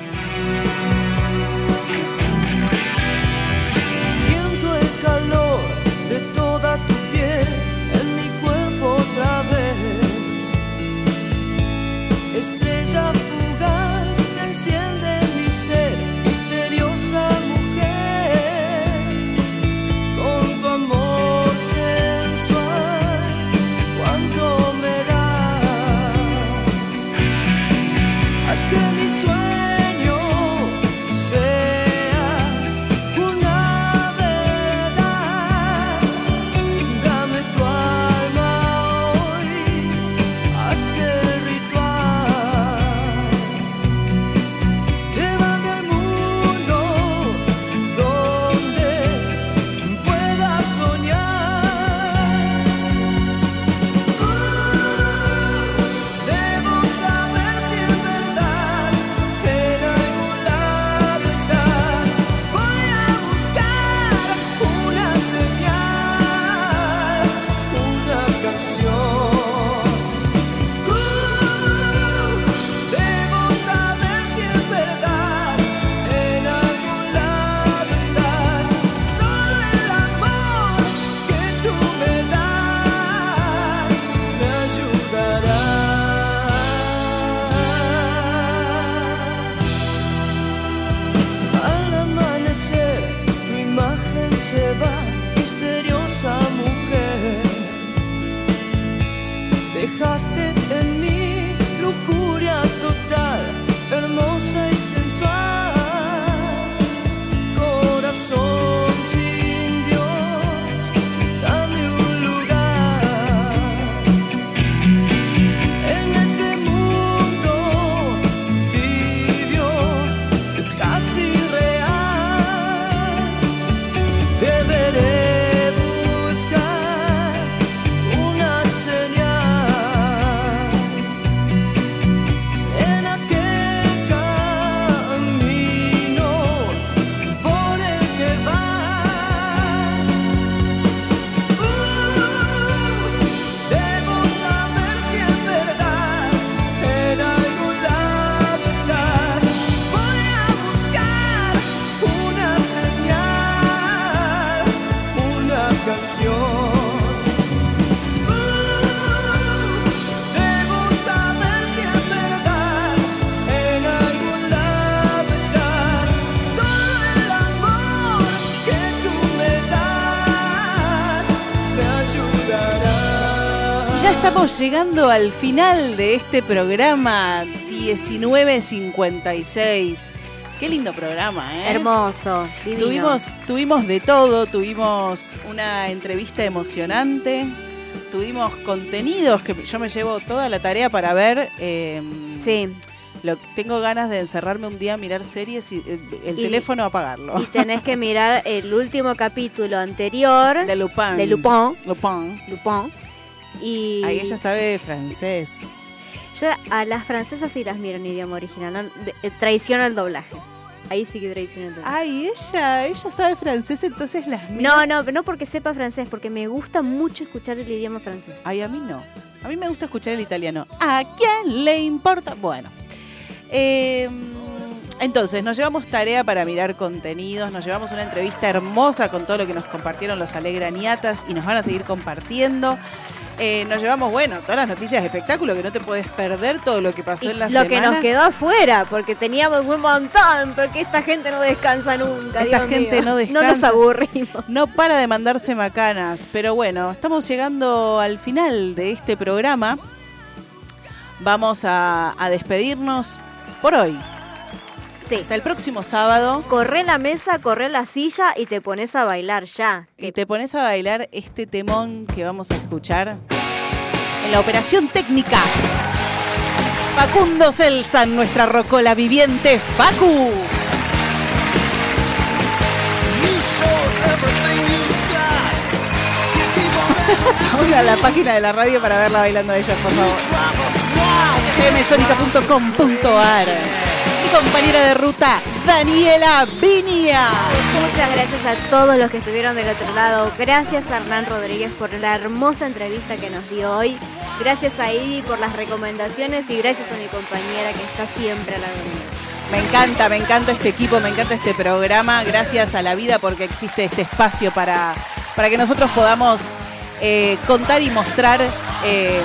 Llegando al final de este programa 1956. Qué lindo programa, ¿eh? Hermoso, divino. Tuvimos, tuvimos de todo, tuvimos una entrevista emocionante, tuvimos contenidos que yo me llevo toda la tarea para ver. eh, Sí. Lo, tengo ganas de encerrarme un día a mirar series y eh, el Y- teléfono apagarlo. Y tenés que mirar el último capítulo anterior De Lupin. de Lupin. Lupin. Lupin. Y Ahí ella sabe francés. yo a las francesas sí las miro en idioma original. No, de- eh, traiciona el doblaje. Ahí sí que traiciona el doblaje. Ay, ella, ella sabe francés, entonces las mira. No, no, no porque sepa francés, porque me gusta mucho escuchar el idioma francés. Ay, a mí no. A mí me gusta escuchar el italiano. ¿A quién le importa? Bueno. Eh, entonces, nos llevamos tarea para mirar contenidos, nos llevamos una entrevista hermosa con todo lo que nos compartieron los alegraniatas y nos van a seguir compartiendo. Eh, nos llevamos, bueno, todas las noticias de espectáculo, que no te puedes perder todo lo que pasó Y en la lo semana. que nos quedó afuera, porque teníamos un montón, porque esta gente no descansa nunca. Esta Dios gente mío. no No descansa. nos aburrimos. No para de mandarse macanas. Pero bueno, estamos llegando al final de este programa. Vamos a, a despedirnos por hoy. Sí. Hasta el próximo sábado. Corre la mesa, corre la silla y te pones a bailar ya. Y te pones a bailar este temón que vamos a escuchar en la operación técnica. Facundo Celsan, nuestra rocola viviente, Facu. Vamos a la página de la radio para verla bailando a ella, por favor. fmsonica.com.ar Mi compañera de ruta, Daniela Viña. Muchas gracias a todos los que estuvieron del otro lado. Gracias a Hernán Rodríguez por la hermosa entrevista que nos dio hoy. Gracias a Ivy por las recomendaciones y gracias a mi compañera que está siempre a la mía. Me encanta, me encanta este equipo, me encanta este programa. Gracias a la vida porque existe este espacio para, para que nosotros podamos eh, contar y mostrar eh,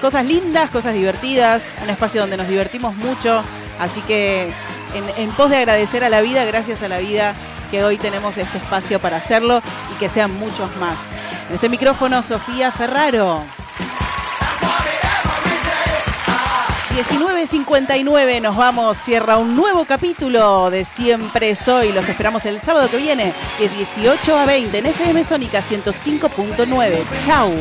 cosas lindas, cosas divertidas, un espacio donde nos divertimos mucho. Así que en, pos de agradecer a la vida, gracias a la vida que hoy tenemos este espacio para hacerlo y que sean muchos más. En este micrófono, Sofía Ferraro. 19.59 nos vamos, cierra un nuevo capítulo de Siempre Soy. Los esperamos el sábado que viene de 18 a 20 en FM Sónica 105.9. Chau.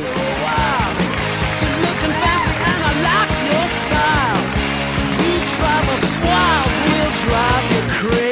drive you crazy.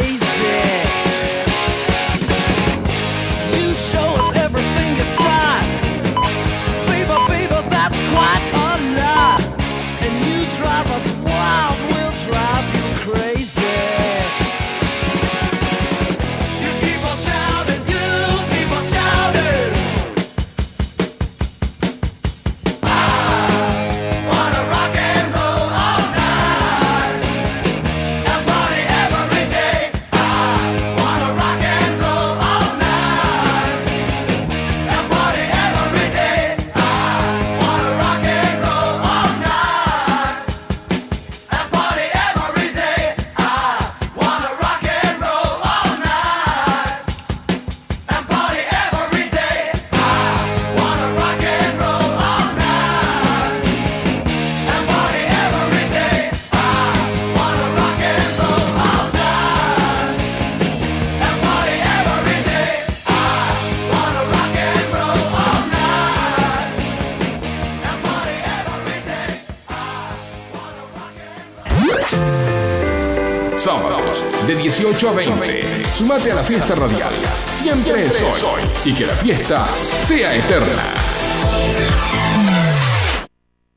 Sumate a la fiesta radial. Siempre soy. Y que la fiesta sea eterna.